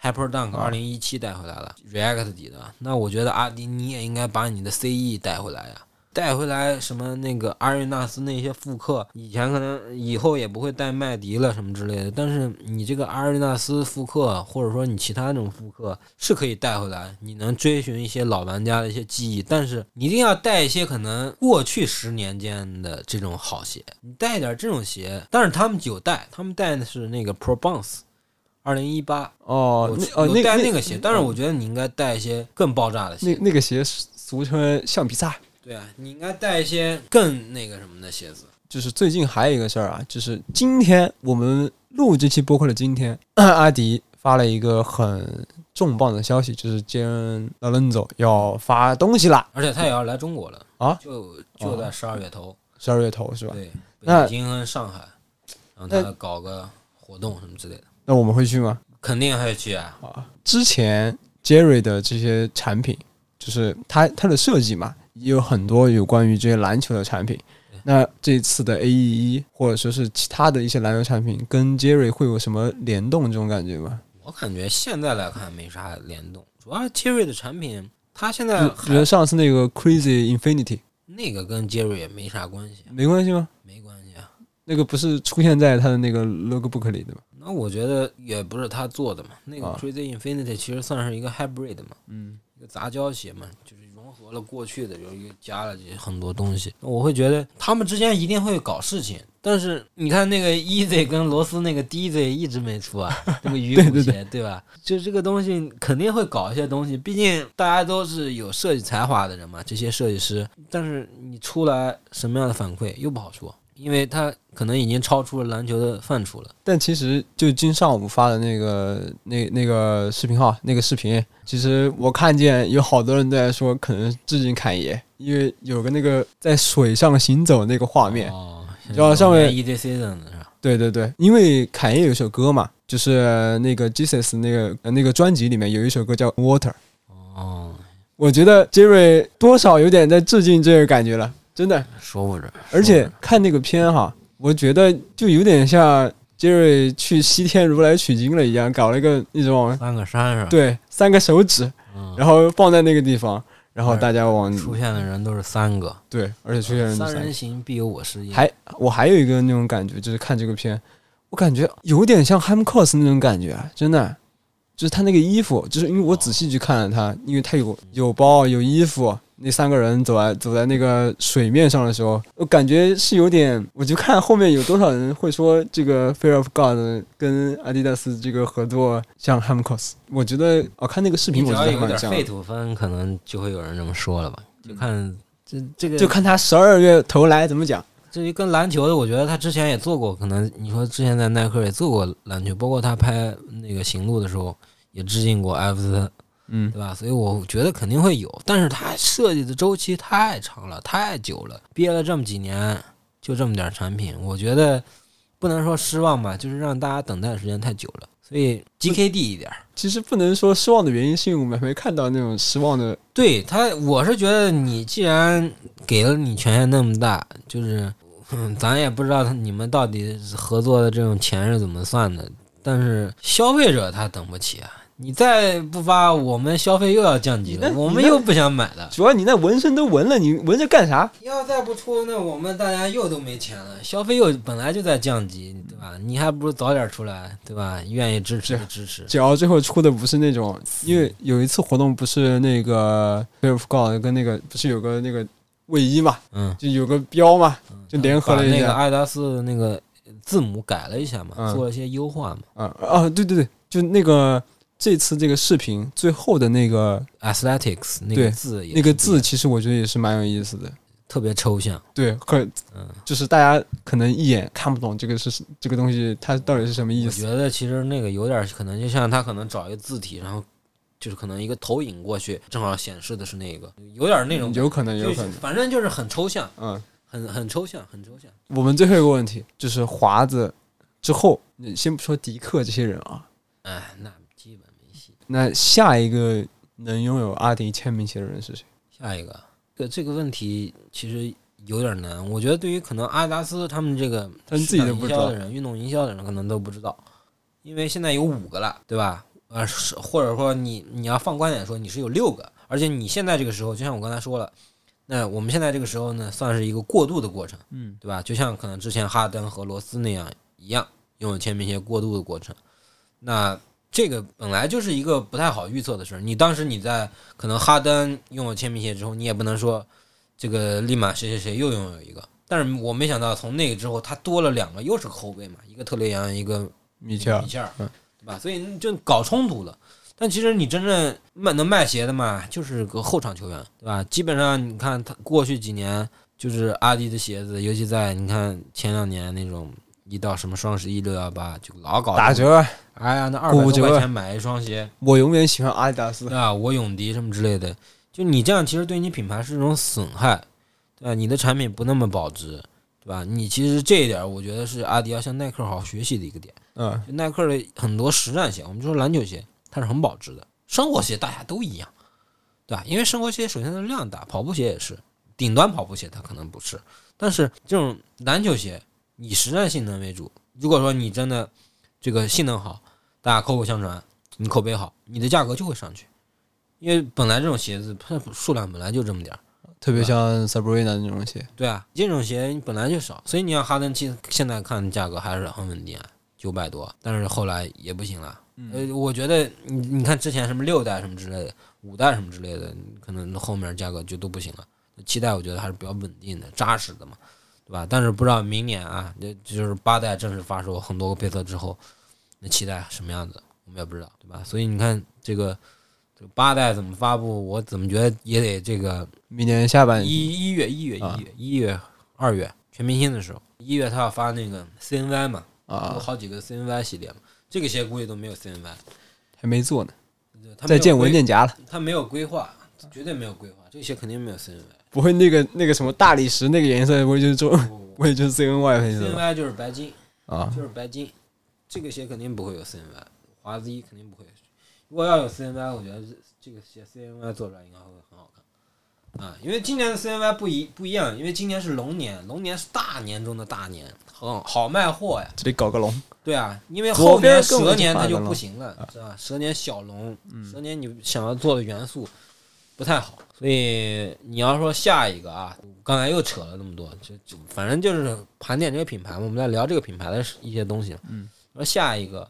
Hyper Dunk 啊二零一七带回来了、r e a c t 底的，那我觉得阿迪你也应该把你的 CE 带回来呀，带回来什么那个阿瑞纳斯那些复刻，以前可能以后也不会带麦迪了什么之类的，但是你这个阿瑞纳斯复刻，或者说你其他那种复刻是可以带回来，你能追寻一些老玩家的一些记忆，但是你一定要带一些可能过去十年间的这种好鞋，你带一点这种鞋，但是他们有带，他们带的是那个 Pro Bounce。二零一八，哦那哦有那那带那个鞋，但是我觉得你应该带一些更爆炸的那鞋。那个鞋俗称橡皮擦。对啊，你应该带一些更那个什么的鞋子。就是最近还有一个事儿啊，就是今天我们录这期播客的今天，阿迪发了一个很重磅的消息，就是 Jan Lorenzo 要发东西啦，而且他也要来中国了啊就就在十二月头，十二月头是吧？对，北京和上海，让他搞个活动什么之类的，那我们会去吗？肯定会去啊。啊，之前 Jerry 的这些产品，就是他他的设计嘛，也有很多有关于这些篮球的产品。那这次的 A E 一或者说是其他的一些篮球产品，跟 Jerry 会有什么联动这种感觉吗？我感觉现在来看没啥联动，主要 Jerry 的产品，他现在比比如上次那个 Crazy Infinity 那个跟 Jerry 也没啥关系，没关系吗？没关系啊。那个不是出现在他的那个 logbook 里的吗？那我觉得也不是他做的嘛，那个啊 Crazy Infinity 其实算是一个 hybrid 嘛，嗯，一个杂交鞋嘛，就是融合了过去的，又又加了这些很多东西。我会觉得他们之间一定会搞事情，但是你看那个 Easy 跟罗斯那个 DZ 一直没出啊，那个鱼骨鞋对吧？就这个东西肯定会搞一些东西，毕竟大家都是有设计才华的人嘛，这些设计师，但是你出来什么样的反馈又不好说。因为他可能已经超出了篮球的范畴了。但其实就今上午发的那个那那个视频号那个视频，其实我看见有好多人都在说，可能致敬侃爷，因为有个那个在水上行走那个画面。哦，然后上面 EDC 的是吧？对对对，因为侃爷有一首歌嘛，就是那个 Jesus 那个呃那个专辑里面有一首歌叫 Water。哦，我觉得 Jerry 多少有点在致敬这个感觉了，真的。说不准。而且看那个片哈，我觉得就有点像杰瑞去西天如来取经了一样，搞了一个那种三个山是吧？对三个手指，嗯，然后放在那个地方，然后大家往出现的人都是三个，对，而且出现人都三三人行必有我师焉。还我还有一个那种感觉，就是看这个片，我感觉有点像 Ham Cos 那种感觉，啊，真的，就是他那个衣服，就是因为我仔细去看了他，因为他有有包有衣服，那三个人走在走在那个水面上的时候，我感觉是有点，我就看后面有多少人会说这个 Fear of God 跟阿迪达斯这个合作像 Ham Cos，我觉得我看那个视频，我觉得有得蛮像的点废土风，可能就会有人这么说了吧？就看这这个就看他十二月头来怎么讲。至于跟篮球的，我觉得他之前也做过，可能你说之前在耐克也做过篮球，包括他拍那个行路的时候也致敬过艾弗森，嗯对吧？所以我觉得肯定会有，但是它设计的周期太长了，太久了，憋了这么几年，就这么点产品，我觉得不能说失望吧，就是让大家等待的时间太久了，所以 GKD 一点儿。其实不能说失望的原因，是因为我们没看到那种失望的。对他，我是觉得你既然给了你权限那么大，就是，嗯，咱也不知道他你们到底合作的这种钱是怎么算的，但是消费者他等不起啊！你再不发，我们消费又要降级了，我们又不想买了。主要你那纹身都纹了，你纹着干啥？要再不出，那我们大家又都没钱了，消费又本来就在降级，对吧？你还不如早点出来，对吧？愿意支持支持。只要最后出的不是那种，因为有一次活动不是那个 Fear of God 跟那个不是有个那个卫衣嘛，嗯，就有个标嘛，就联合了一下。把那个爱达斯的那个字母改了一下嘛，嗯做了一些优化嘛。啊啊，对对对，就那个这次这个视频最后的那个 aesthetics 那个字那个字，其实我觉得也是蛮有意思的。特别抽象，对，可嗯，就是大家可能一眼看不懂这个是这个东西，它到底是什么意思。我觉得其实那个有点可能就像他可能找一个字体，然后就是可能一个投影过去，正好显示的是那个，有点那种有可能，有可能。反正就是很抽象，嗯，很很抽象，很抽象。我们最后一个问题就是华子之后，你先不说迪克这些人啊，哎，那。那下一个能拥有阿迪签名鞋的人是谁？下一个，这这个问题其实有点难。我觉得对于可能阿迪达斯他们这个他们自己都不知道营销的人、运动营销的人可能都不知道，因为现在有五个了，对吧？呃，是或者说你你要放观点说你是有六个，而且你现在这个时候，就像我刚才说了，那我们现在这个时候呢，算是一个过渡的过程，嗯，对吧？就像可能之前哈登和罗斯那样一样，拥有签名鞋过渡的过程。那这个本来就是一个不太好预测的事儿。你当时你在可能哈登拥有签名鞋之后，你也不能说这个立马谁谁谁又拥有一个。但是我没想到从那个之后，他多了两个，又是后卫嘛，一个特雷杨，一个米切尔米，切尔，嗯对吧？所以就搞冲突了。但其实你真正卖能卖鞋的嘛，就是个后场球员，对吧？基本上你看他过去几年，就是阿迪的鞋子，尤其在你看前两年那种一到什么双十一六幺八，就老搞打。折。哎呀，那二百多块钱买一双鞋，我永远喜欢阿迪达斯啊。我永迪什么之类的，就你这样，其实对你品牌是一种损害，对吧？你的产品不那么保值，对吧？你其实这一点，我觉得是阿迪要向耐克好好学习的一个点。嗯，就耐克的很多实战鞋，我们就说篮球鞋，它是很保值的。生活鞋大家都一样，对吧？因为生活鞋首先它的量大，跑步鞋也是，顶端跑步鞋它可能不是，但是这种篮球鞋以实战性能为主。如果说你真的这个性能好，大家口口相传，你口碑好，你的价格就会上去，因为本来这种鞋子它数量本来就这么点儿。特别像 Sabrina 那种鞋。对啊，这种鞋本来就少，所以你像哈登其实现在看价格还是很稳定啊，九百多，但是后来也不行了。呃，我觉得你你看之前什么六代什么之类的，五代什么之类的，可能后面价格就都不行了。七代我觉得还是比较稳定的、扎实的嘛，对吧？但是不知道明年啊，这就是八代正式发售很多个配色之后，那期待什么样子，我们也不知道，对吧？所以你看这个这个八代怎么发布，我怎么觉得也得这个明年下半一一月、一月、啊一月、一月、二月全明星的时候，一月他要发那个 CNY 嘛，啊有啊，好几个 CNY 系列嘛，这个鞋估计都没有 CNY，还没做呢，他没有再见文，件夹了。他没有规划，绝对没有规划，这个鞋肯定没有 CNY。不会那个那个什么大理石那个颜色，不会就是中，不会就是 CNY 配色吧？CNY 就是白金，啊，就是白金，这个鞋肯定不会有 CNY，华子一肯定不会。如果要有 CNY，我觉得这这个鞋 CNY 做出来应该会很好看啊，因为今年的 CNY 不一不一样，因为今年是龙年，龙年是大年中的大年，很好卖货呀。这里搞个龙，对啊，因为后年边根本就蛇年它就不行了，是吧？蛇年小龙，蛇年你想要做的元素不太好，所以你要说下一个啊，刚才又扯了那么多，就就反正就是盘点这个品牌嘛，我们在聊这个品牌的一些东西。嗯，说下一个，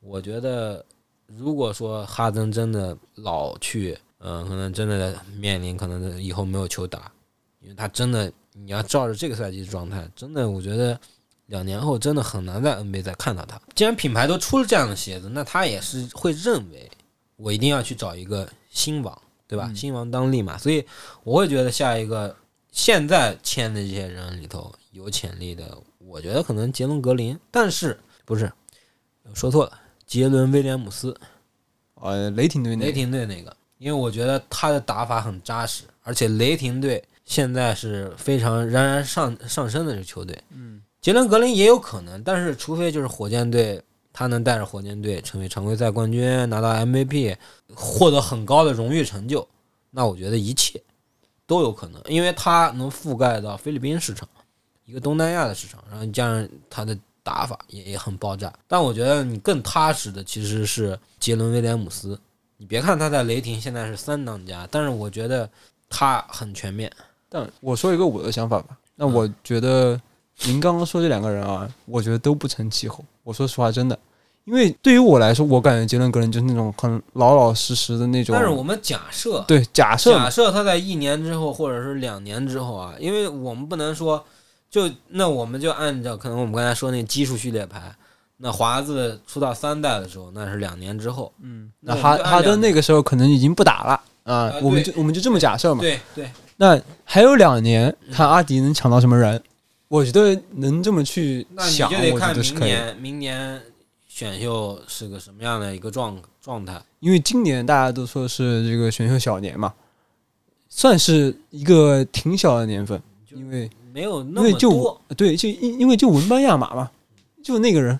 我觉得如果说哈登真的老去，嗯、可能真的面临可能以后没有球打，因为他真的你要照着这个赛季的状态，真的我觉得。两年后真的很难在 NBA 再看到他。既然品牌都出了这样的鞋子，那他也是会认为我一定要去找一个新王，对吧？嗯新王当立嘛，所以我会觉得下一个现在签的这些人里头有潜力的，我觉得可能杰伦格林，但是不是说错了，杰伦威廉姆斯，呃，雷霆队那雷霆队那个，因为我觉得他的打法很扎实，而且雷霆队现在是非常冉冉上上升的这个球队。嗯，杰伦格林也有可能，但是除非就是火箭队，他能带着火箭队成为常规赛冠军，拿到 MVP，获得很高的荣誉成就，那我觉得一切都有可能，因为他能覆盖到菲律宾市场，一个东南亚的市场，然后加上他的打法也也很爆炸。但我觉得你更踏实的其实是杰伦威廉姆斯。你别看他在雷霆现在是三当家，但是我觉得他很全面。但我说一个我的想法吧，那我觉得您刚刚说这两个人啊，我觉得都不成气候。我说实话，真的，因为对于我来说，我感觉杰伦格林就是那种很老老实实的那种。但是我们假设，对假设假设他在一年之后，或者是两年之后啊，因为我们不能说，就那我们就按照可能我们刚才说那基数序列排，那华子出到三代的时候，那是两年之后。嗯，那哈哈登那个时候可能已经不打了啊啊，我们就我们就这么假设嘛。对对，那还有两年，看阿迪能抢到什么人？我觉得能这么去那你就想，得看。明年明年选秀是个什么样的一个状状态。因为今年大家都说是这个选秀小年嘛，算是一个挺小的年份，因为没有那因为就么多，对，就因因为就文班亚马嘛，就那个人，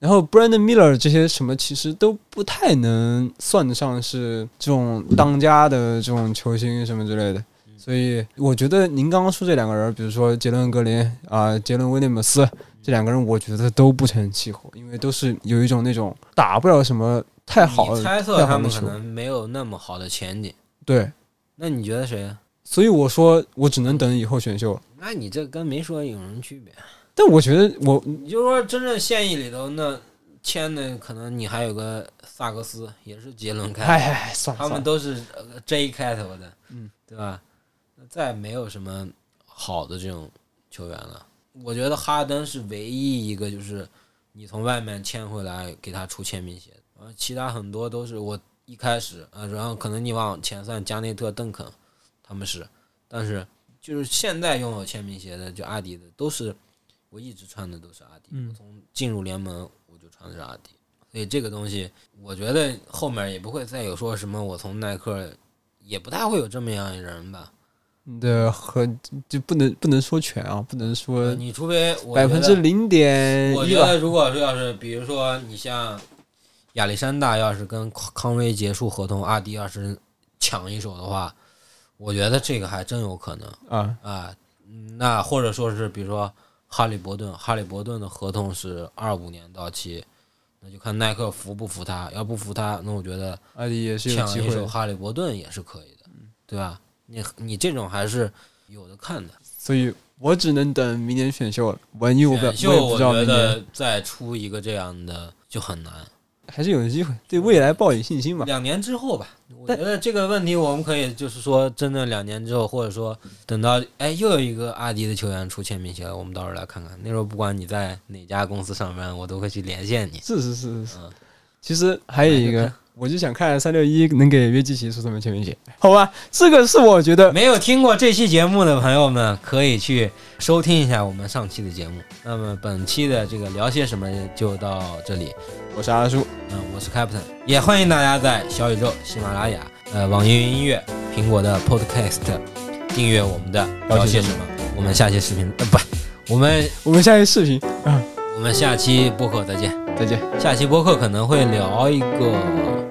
然后 Brandon Miller 这些什么其实都不太能算得上是这种当家的这种球星什么之类的，所以我觉得您刚刚说这两个人，比如说杰伦格林啊、杰伦威廉姆斯这两个人，我觉得都不成气候，因为都是有一种那种打不了什么太好的猜测他们可能没有那么好的前景。对，那你觉得谁？所以我说我只能等以后选秀。那你这跟没说有什么区别？但我觉得我你就说真正现役里头那签的，可能你还有个萨格斯，也是杰伦开头，哎哎算了他，们都是呃 J 开头的，嗯，对吧？那再没有什么好的这种球员了。我觉得哈登是唯一一个，就是你从外面签回来给他出签名鞋的，然后其他很多都是我一开始呃，然后可能你往前算加内特、邓肯，他们是，但是就是现在拥有签名鞋的，就阿迪的，都是我一直穿的都是阿迪，嗯我从进入联盟我就穿的是阿迪，所以这个东西我觉得后面也不会再有说什么我从耐克，也不太会有这么样的人吧。的和就不能不能说全啊，不能说呃你除非百分之零点。我觉得，如果说要是比如说你像亚历山大要是跟康康威结束合同，阿迪要是抢一手的话，我觉得这个还真有可能啊，啊。嗯那或者说是比如说哈利伯顿，哈利伯顿的合同是二五年到期，那就看耐克服不服他。要不服他，那我觉得阿迪也是抢一。手哈利伯顿也是可以的，对吧？你你这种还是有的看的。所以我只能等明年选秀了。我因为我不知道觉明年得再出一个这样的就很难。还是有机会，对未来抱有信心吧。两年之后吧，我觉得这个问题我们可以就是说，真的两年之后，或者说等到哎又有一个阿迪的球员出签名鞋了，我们到时候来看看。那时候不管你在哪家公司上班，我都会去连线你。是是是是是嗯，其实还有一个，我就想看三六一能给约基奇出什么签名鞋，好吧？这个是我觉得没有听过这期节目的朋友们，可以去收听一下我们上期的节目。那么本期的这个聊些什么就到这里。我是阿叔，嗯，我是 Captain，也欢迎大家在小宇宙、喜马拉雅、呃网易云音乐、苹果的 Podcast 订阅我们的聊些什么。我们下期视频，呃，不，我们我们下期视频啊，我们下期播客再见。再见。下期播客可能会聊一个